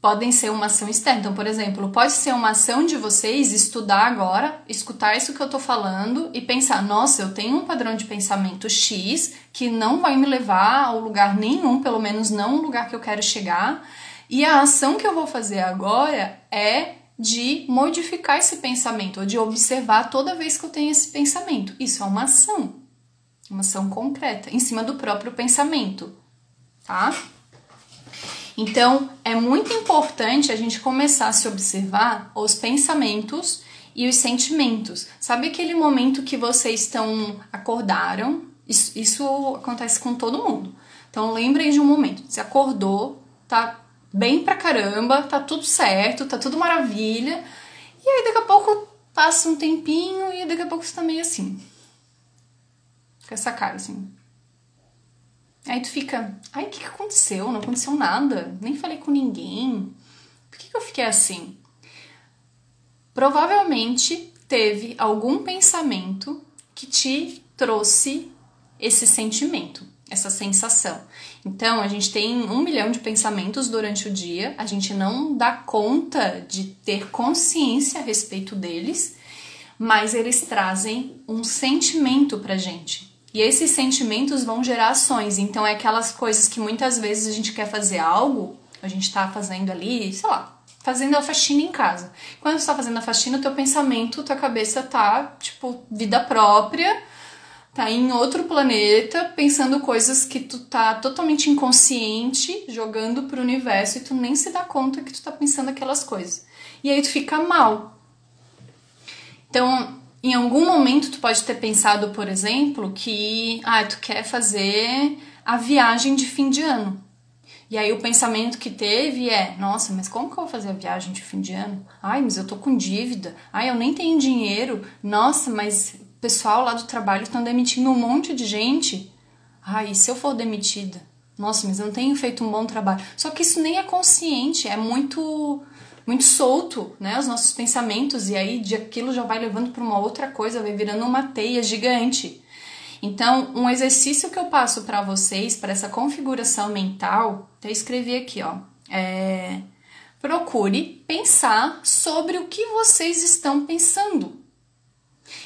Podem ser uma ação externa. Então, por exemplo, pode ser uma ação de vocês estudar agora, escutar isso que eu tô falando e pensar: nossa, eu tenho um padrão de pensamento X que não vai me levar ao lugar nenhum, pelo menos não um lugar que eu quero chegar. E a ação que eu vou fazer agora é de modificar esse pensamento, ou de observar toda vez que eu tenho esse pensamento. Isso é uma ação, uma ação concreta, em cima do próprio pensamento, tá? Então, é muito importante a gente começar a se observar os pensamentos e os sentimentos. Sabe aquele momento que vocês estão acordaram? Isso, isso acontece com todo mundo. Então, lembrem de um momento. Você acordou, tá bem pra caramba, tá tudo certo, tá tudo maravilha. E aí daqui a pouco passa um tempinho e daqui a pouco você tá meio assim. Com essa cara assim. Aí tu fica, ai, o que, que aconteceu? Não aconteceu nada, nem falei com ninguém. Por que, que eu fiquei assim? Provavelmente teve algum pensamento que te trouxe esse sentimento, essa sensação. Então, a gente tem um milhão de pensamentos durante o dia, a gente não dá conta de ter consciência a respeito deles, mas eles trazem um sentimento pra gente. E esses sentimentos vão gerar ações. Então, é aquelas coisas que muitas vezes a gente quer fazer algo, a gente tá fazendo ali, sei lá, fazendo a faxina em casa. Quando você tá fazendo a faxina, o teu pensamento, tua cabeça tá, tipo, vida própria tá em outro planeta pensando coisas que tu tá totalmente inconsciente jogando pro universo e tu nem se dá conta que tu tá pensando aquelas coisas. E aí tu fica mal. Então, em algum momento tu pode ter pensado, por exemplo, que ah, tu quer fazer a viagem de fim de ano. E aí o pensamento que teve é, nossa, mas como que eu vou fazer a viagem de fim de ano? Ai, mas eu tô com dívida. Ai, eu nem tenho dinheiro. Nossa, mas pessoal lá do trabalho estão demitindo um monte de gente. Ai, se eu for demitida? Nossa, mas eu não tenho feito um bom trabalho. Só que isso nem é consciente, é muito muito solto, né? Os nossos pensamentos e aí de aquilo já vai levando para uma outra coisa, vai virando uma teia gigante. Então, um exercício que eu passo para vocês para essa configuração mental, até escrevi aqui, ó, é procure pensar sobre o que vocês estão pensando.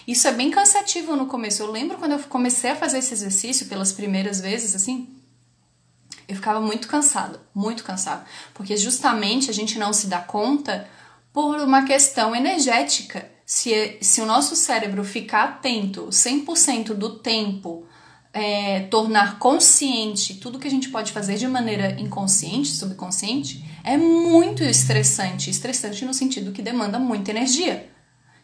Isso é bem cansativo no começo. Eu lembro quando eu comecei a fazer esse exercício pelas primeiras vezes, assim, eu ficava muito cansada, muito cansada, porque justamente a gente não se dá conta por uma questão energética. Se, se o nosso cérebro ficar atento 100% do tempo, é, tornar consciente tudo que a gente pode fazer de maneira inconsciente, subconsciente, é muito estressante. Estressante no sentido que demanda muita energia.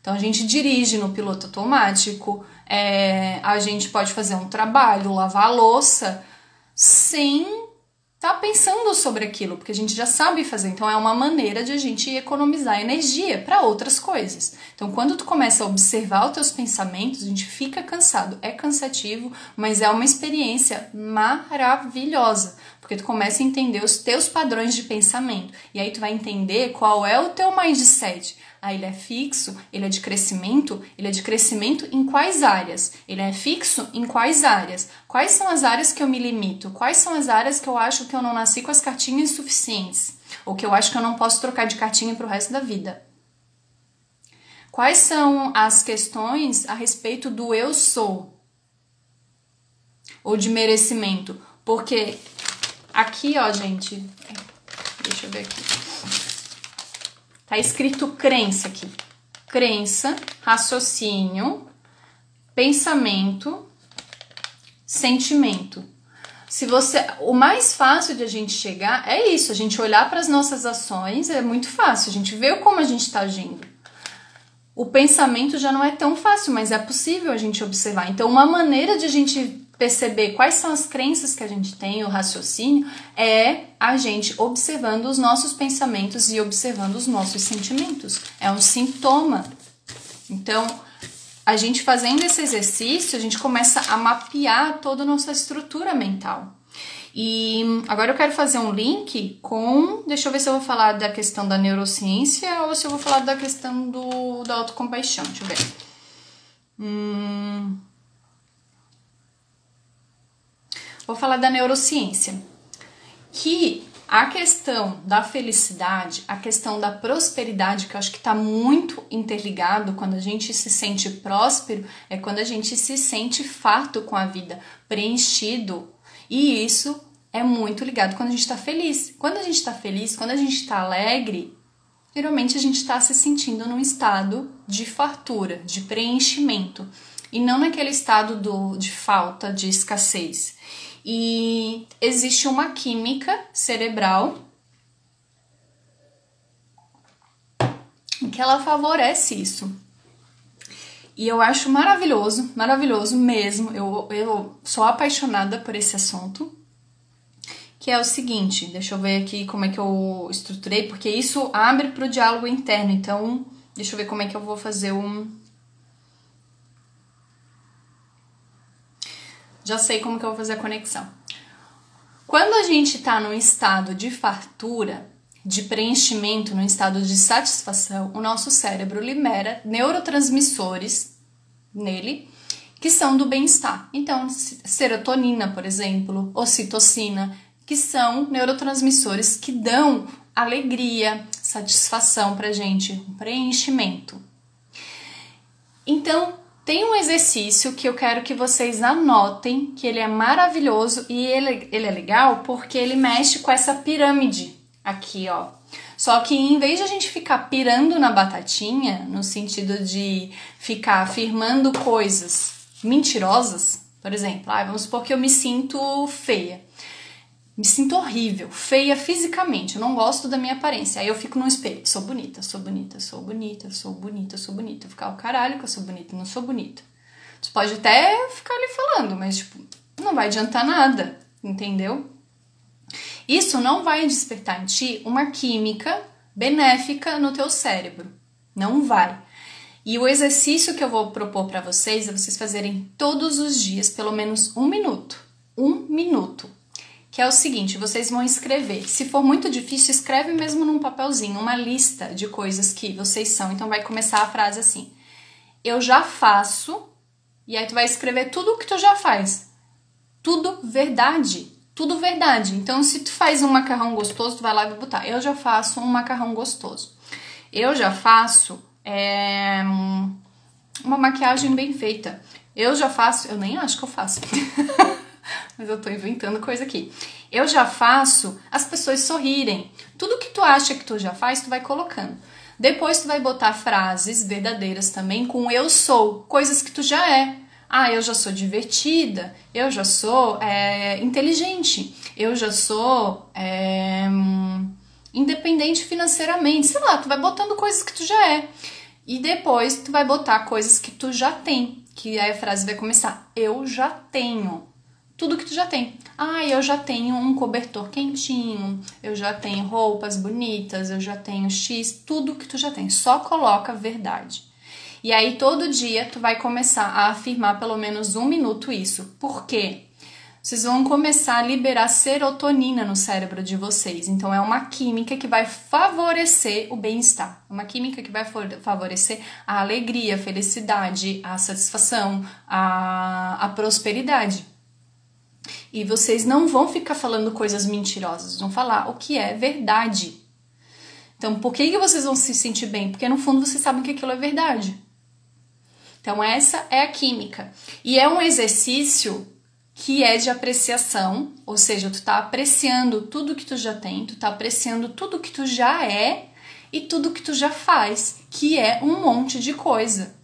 Então a gente dirige no piloto automático, é, a gente pode fazer um trabalho, lavar a louça, sem estar tá pensando sobre aquilo, porque a gente já sabe fazer. Então é uma maneira de a gente economizar energia para outras coisas. Então quando tu começa a observar os teus pensamentos, a gente fica cansado, é cansativo, mas é uma experiência maravilhosa, porque tu começa a entender os teus padrões de pensamento e aí tu vai entender qual é o teu mindset ah, ele é fixo, ele é de crescimento, ele é de crescimento em quais áreas? Ele é fixo em quais áreas? Quais são as áreas que eu me limito? Quais são as áreas que eu acho que eu não nasci com as cartinhas suficientes? Ou que eu acho que eu não posso trocar de cartinha para o resto da vida? Quais são as questões a respeito do eu sou? Ou de merecimento? Porque aqui, ó, gente, deixa eu ver aqui. Tá escrito crença aqui. Crença, raciocínio, pensamento, sentimento. Se você, o mais fácil de a gente chegar é isso, a gente olhar para as nossas ações é muito fácil, a gente vê como a gente está agindo. O pensamento já não é tão fácil, mas é possível a gente observar. Então, uma maneira de a gente perceber quais são as crenças que a gente tem, o raciocínio, é a gente observando os nossos pensamentos e observando os nossos sentimentos. É um sintoma. Então, a gente fazendo esse exercício, a gente começa a mapear toda a nossa estrutura mental. E agora eu quero fazer um link com. Deixa eu ver se eu vou falar da questão da neurociência ou se eu vou falar da questão do, da autocompaixão. Deixa eu ver. Hum, vou falar da neurociência. Que a questão da felicidade, a questão da prosperidade, que eu acho que está muito interligado quando a gente se sente próspero, é quando a gente se sente farto com a vida, preenchido. E isso é muito ligado quando a gente está feliz. Quando a gente está feliz, quando a gente está alegre, geralmente a gente está se sentindo num estado de fartura, de preenchimento, e não naquele estado do, de falta, de escassez. E existe uma química cerebral que ela favorece isso. E eu acho maravilhoso, maravilhoso mesmo. Eu, eu sou apaixonada por esse assunto. Que é o seguinte, deixa eu ver aqui como é que eu estruturei, porque isso abre para o diálogo interno. Então, deixa eu ver como é que eu vou fazer um, Já sei como que eu vou fazer a conexão. Quando a gente está num estado de fartura, de preenchimento, num estado de satisfação, o nosso cérebro libera neurotransmissores nele que são do bem-estar. Então, serotonina, por exemplo, ocitocina, que são neurotransmissores que dão alegria, satisfação pra gente, um preenchimento. Então, tem um exercício que eu quero que vocês anotem, que ele é maravilhoso e ele, ele é legal porque ele mexe com essa pirâmide aqui, ó. Só que em vez de a gente ficar pirando na batatinha, no sentido de ficar afirmando coisas mentirosas, por exemplo, ah, vamos supor que eu me sinto feia me sinto horrível, feia fisicamente, eu não gosto da minha aparência. Aí eu fico no espelho, sou bonita, sou bonita, sou bonita, sou bonita, sou bonita. Ficar o caralho que eu sou bonita, não sou bonita. Você pode até ficar ali falando, mas tipo, não vai adiantar nada, entendeu? Isso não vai despertar em ti uma química benéfica no teu cérebro. Não vai. E o exercício que eu vou propor para vocês é vocês fazerem todos os dias, pelo menos um minuto. Um minuto que é o seguinte: vocês vão escrever. Se for muito difícil, escreve mesmo num papelzinho, uma lista de coisas que vocês são. Então vai começar a frase assim: Eu já faço, e aí tu vai escrever tudo o que tu já faz. Tudo verdade. Tudo verdade. Então, se tu faz um macarrão gostoso, tu vai lá e vai botar. Eu já faço um macarrão gostoso. Eu já faço é, uma maquiagem bem feita. Eu já faço. Eu nem acho que eu faço. mas eu tô inventando coisa aqui. Eu já faço as pessoas sorrirem. Tudo que tu acha que tu já faz, tu vai colocando. Depois tu vai botar frases verdadeiras também com eu sou, coisas que tu já é. Ah, eu já sou divertida, eu já sou é, inteligente, eu já sou é, independente financeiramente. Sei lá, tu vai botando coisas que tu já é. E depois tu vai botar coisas que tu já tem. Que aí a frase vai começar: Eu já tenho tudo que tu já tem. Ah, eu já tenho um cobertor quentinho, eu já tenho roupas bonitas, eu já tenho X, tudo que tu já tem. Só coloca verdade. E aí todo dia tu vai começar a afirmar pelo menos um minuto isso. Por quê? Vocês vão começar a liberar serotonina no cérebro de vocês. Então é uma química que vai favorecer o bem-estar. Uma química que vai favorecer a alegria, a felicidade, a satisfação, a, a prosperidade. E vocês não vão ficar falando coisas mentirosas, vão falar o que é verdade. Então, por que, que vocês vão se sentir bem? Porque no fundo vocês sabem que aquilo é verdade. Então, essa é a química. E é um exercício que é de apreciação, ou seja, tu tá apreciando tudo que tu já tem, tu tá apreciando tudo que tu já é e tudo que tu já faz, que é um monte de coisa.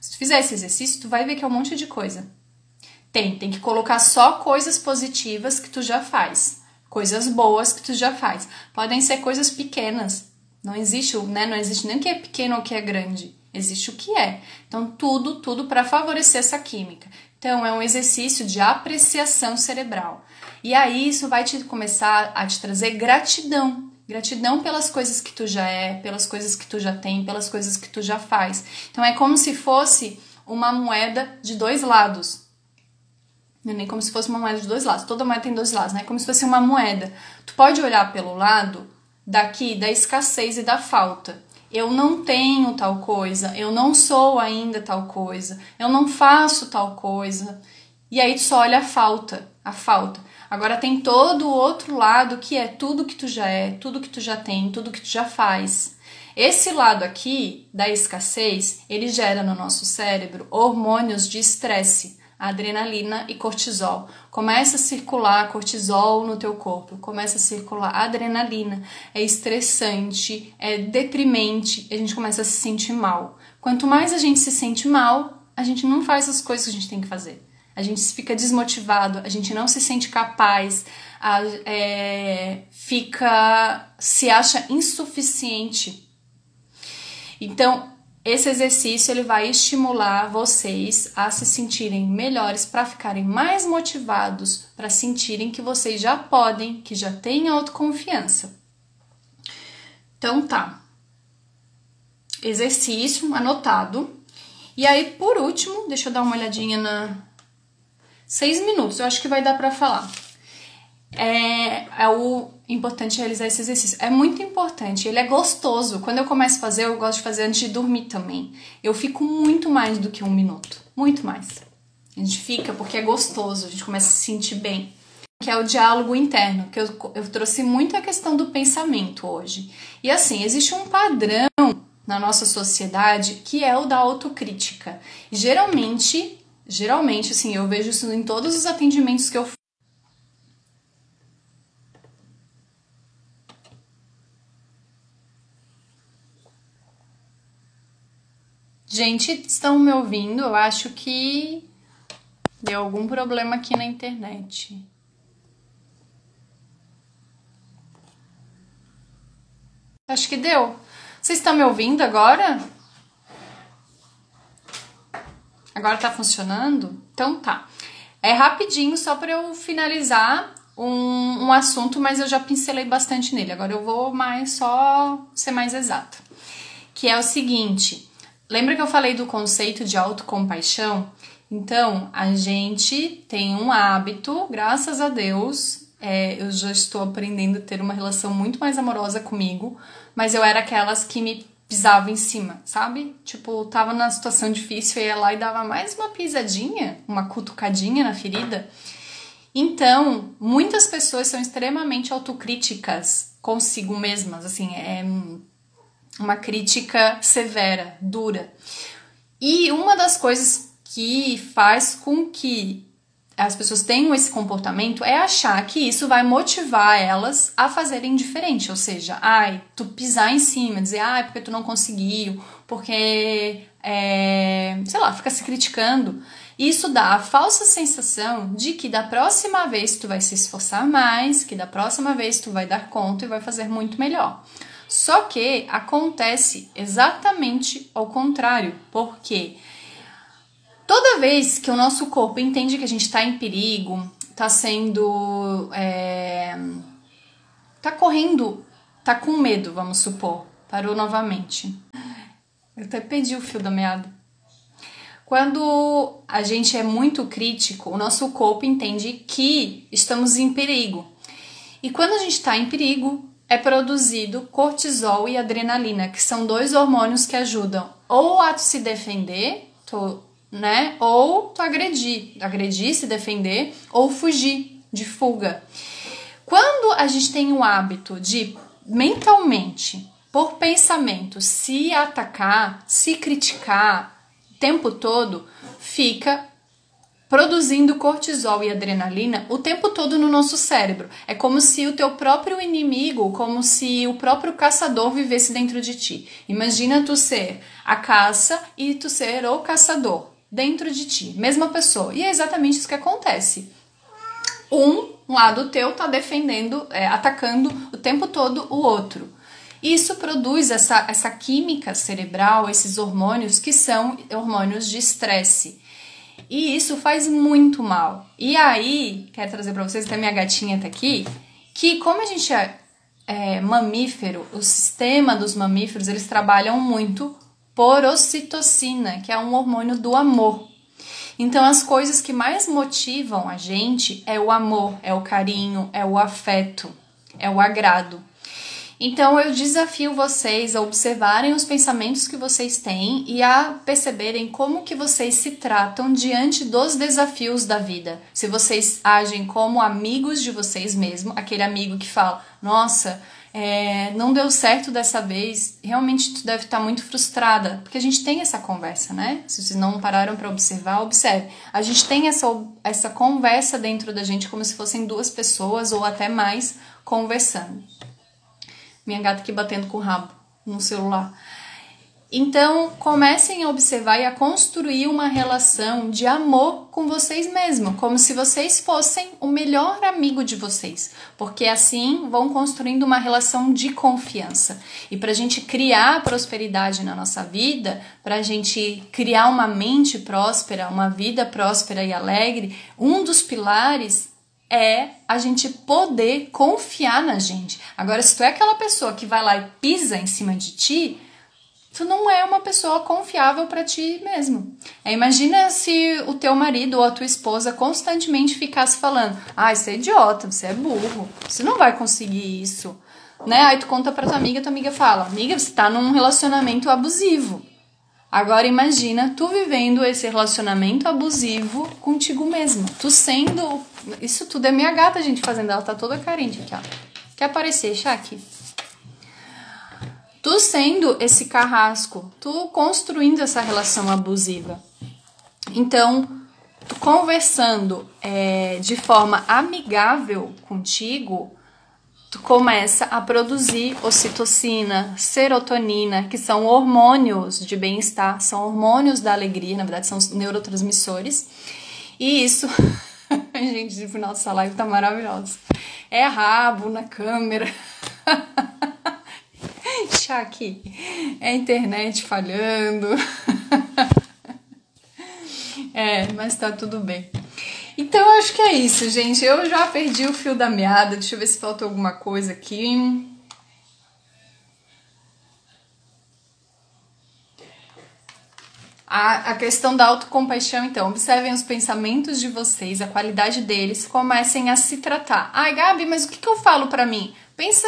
Se tu fizer esse exercício, tu vai ver que é um monte de coisa. Tem, tem que colocar só coisas positivas que tu já faz, coisas boas que tu já faz. Podem ser coisas pequenas. Não existe, né? Não existe nem o que é pequeno ou o que é grande. Existe o que é. Então tudo, tudo para favorecer essa química. Então, é um exercício de apreciação cerebral. E aí isso vai te começar a te trazer gratidão. Gratidão pelas coisas que tu já é, pelas coisas que tu já tem, pelas coisas que tu já faz. Então é como se fosse uma moeda de dois lados. Não é nem como se fosse uma moeda de dois lados. Toda moeda tem dois lados, né? Como se fosse uma moeda. Tu pode olhar pelo lado daqui da escassez e da falta. Eu não tenho tal coisa, eu não sou ainda tal coisa, eu não faço tal coisa. E aí tu só olha a falta, a falta. Agora tem todo o outro lado que é tudo que tu já é, tudo que tu já tem, tudo que tu já faz. Esse lado aqui da escassez, ele gera no nosso cérebro hormônios de estresse, adrenalina e cortisol. Começa a circular cortisol no teu corpo, começa a circular adrenalina. É estressante, é deprimente, a gente começa a se sentir mal. Quanto mais a gente se sente mal, a gente não faz as coisas que a gente tem que fazer a gente fica desmotivado, a gente não se sente capaz, a, é, fica se acha insuficiente. Então, esse exercício ele vai estimular vocês a se sentirem melhores, para ficarem mais motivados, para sentirem que vocês já podem, que já têm autoconfiança. Então tá. Exercício anotado. E aí, por último, deixa eu dar uma olhadinha na, Seis minutos, eu acho que vai dar para falar. É, é o importante realizar esse exercício. É muito importante, ele é gostoso. Quando eu começo a fazer, eu gosto de fazer antes de dormir também. Eu fico muito mais do que um minuto, muito mais. A gente fica porque é gostoso, a gente começa a se sentir bem. Que é o diálogo interno, que eu, eu trouxe muito a questão do pensamento hoje. E assim, existe um padrão na nossa sociedade que é o da autocrítica. Geralmente Geralmente, assim, eu vejo isso em todos os atendimentos que eu Gente, estão me ouvindo? Eu acho que deu algum problema aqui na internet. Acho que deu. Vocês estão me ouvindo agora? Agora tá funcionando? Então tá. É rapidinho, só para eu finalizar um, um assunto, mas eu já pincelei bastante nele. Agora eu vou mais só ser mais exata. Que é o seguinte: lembra que eu falei do conceito de autocompaixão? Então, a gente tem um hábito, graças a Deus, é, eu já estou aprendendo a ter uma relação muito mais amorosa comigo, mas eu era aquelas que me pisava em cima, sabe? Tipo, tava numa situação difícil, eu ia lá e dava mais uma pisadinha, uma cutucadinha na ferida. Então, muitas pessoas são extremamente autocríticas consigo mesmas, assim, é uma crítica severa, dura. E uma das coisas que faz com que as pessoas tenham esse comportamento é achar que isso vai motivar elas a fazerem diferente, ou seja, ai, tu pisar em cima, dizer, ai, porque tu não conseguiu, porque, é, sei lá, fica se criticando. Isso dá a falsa sensação de que da próxima vez tu vai se esforçar mais, que da próxima vez tu vai dar conta e vai fazer muito melhor. Só que acontece exatamente ao contrário, porque Toda vez que o nosso corpo entende que a gente está em perigo, está sendo. É, tá correndo, tá com medo, vamos supor. Parou novamente. Eu até perdi o fio da meada. Quando a gente é muito crítico, o nosso corpo entende que estamos em perigo. E quando a gente está em perigo, é produzido cortisol e adrenalina, que são dois hormônios que ajudam ou a se defender, né? Ou tu agredir, agredir, se defender, ou fugir de fuga. Quando a gente tem o hábito de mentalmente, por pensamento, se atacar, se criticar o tempo todo, fica produzindo cortisol e adrenalina o tempo todo no nosso cérebro. É como se o teu próprio inimigo, como se o próprio caçador vivesse dentro de ti. Imagina tu ser a caça e tu ser o caçador dentro de ti, mesma pessoa. E é exatamente isso que acontece. Um lado teu tá defendendo, é, atacando o tempo todo o outro. Isso produz essa, essa química cerebral, esses hormônios que são hormônios de estresse. E isso faz muito mal. E aí, quero trazer para vocês, até minha gatinha tá aqui, que como a gente é, é mamífero, o sistema dos mamíferos, eles trabalham muito por ocitocina, que é um hormônio do amor. Então, as coisas que mais motivam a gente é o amor, é o carinho, é o afeto, é o agrado. Então, eu desafio vocês a observarem os pensamentos que vocês têm e a perceberem como que vocês se tratam diante dos desafios da vida. Se vocês agem como amigos de vocês mesmos, aquele amigo que fala: "Nossa, é, não deu certo dessa vez, realmente tu deve estar muito frustrada, porque a gente tem essa conversa, né? Se vocês não pararam para observar, observe. A gente tem essa, essa conversa dentro da gente como se fossem duas pessoas ou até mais conversando. Minha gata aqui batendo com o rabo no celular. Então, comecem a observar e a construir uma relação de amor com vocês mesmos, como se vocês fossem o melhor amigo de vocês, porque assim vão construindo uma relação de confiança. E para a gente criar prosperidade na nossa vida, para a gente criar uma mente próspera, uma vida próspera e alegre, um dos pilares é a gente poder confiar na gente. Agora, se tu é aquela pessoa que vai lá e pisa em cima de ti, tu não é uma pessoa confiável para ti mesmo. É, imagina se o teu marido ou a tua esposa constantemente ficasse falando: "Ah, você é idiota, você é burro, você não vai conseguir isso". Né? Aí tu conta pra tua amiga, tua amiga fala: "Amiga, você tá num relacionamento abusivo". Agora imagina tu vivendo esse relacionamento abusivo contigo mesmo. Tu sendo. Isso tudo é minha gata, gente, fazendo. Ela tá toda carente aqui, ó. Quer aparecer, Shaq? tu sendo esse carrasco, tu construindo essa relação abusiva. Então, tu conversando é, de forma amigável contigo, tu começa a produzir ocitocina, serotonina, que são hormônios de bem-estar, são hormônios da alegria, na verdade são neurotransmissores. E isso, gente, no final dessa live tá maravilhosa. É rabo na câmera. aqui. É a internet falhando. é, mas tá tudo bem. Então eu acho que é isso, gente. Eu já perdi o fio da meada. Deixa eu ver se falta alguma coisa aqui. A, a questão da autocompaixão, então, observem os pensamentos de vocês, a qualidade deles, comecem a se tratar. Ai, Gabi, mas o que, que eu falo para mim? Pensa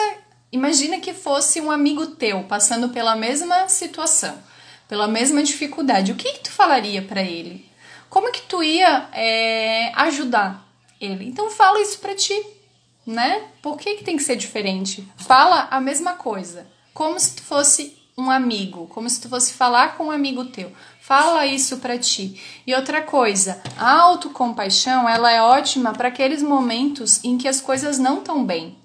Imagina que fosse um amigo teu passando pela mesma situação, pela mesma dificuldade. O que, que tu falaria para ele? Como que tu ia é, ajudar ele? Então fala isso para ti, né? Por que, que tem que ser diferente? Fala a mesma coisa, como se tu fosse um amigo, como se tu fosse falar com um amigo teu. Fala isso para ti. E outra coisa, a autocompaixão, ela é ótima para aqueles momentos em que as coisas não estão bem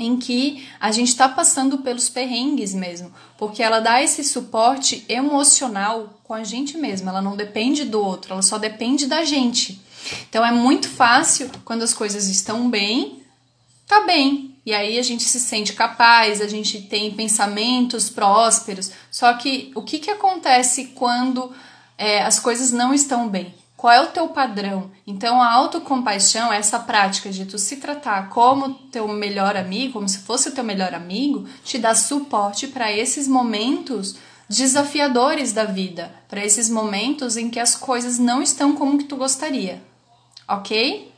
em que a gente está passando pelos perrengues mesmo, porque ela dá esse suporte emocional com a gente mesmo, ela não depende do outro, ela só depende da gente. Então é muito fácil quando as coisas estão bem, tá bem. E aí a gente se sente capaz, a gente tem pensamentos prósperos. Só que o que, que acontece quando é, as coisas não estão bem? Qual é o teu padrão? Então, a autocompaixão, essa prática de tu se tratar como teu melhor amigo, como se fosse o teu melhor amigo, te dá suporte para esses momentos desafiadores da vida, para esses momentos em que as coisas não estão como que tu gostaria. OK?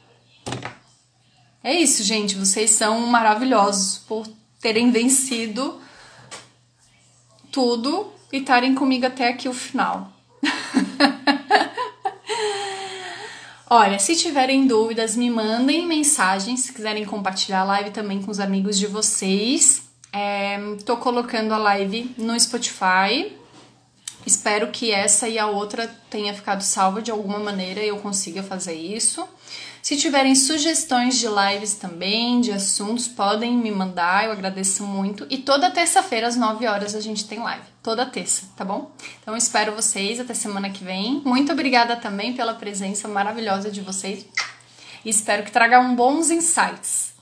É isso, gente, vocês são maravilhosos por terem vencido tudo e estarem comigo até aqui o final. Olha, se tiverem dúvidas, me mandem mensagens. Se quiserem compartilhar a live também com os amigos de vocês. É, tô colocando a live no Spotify. Espero que essa e a outra tenha ficado salva de alguma maneira e eu consiga fazer isso. Se tiverem sugestões de lives também, de assuntos, podem me mandar, eu agradeço muito. E toda terça-feira, às 9 horas, a gente tem live. Toda terça, tá bom? Então, espero vocês até semana que vem. Muito obrigada também pela presença maravilhosa de vocês. E espero que tragam bons insights.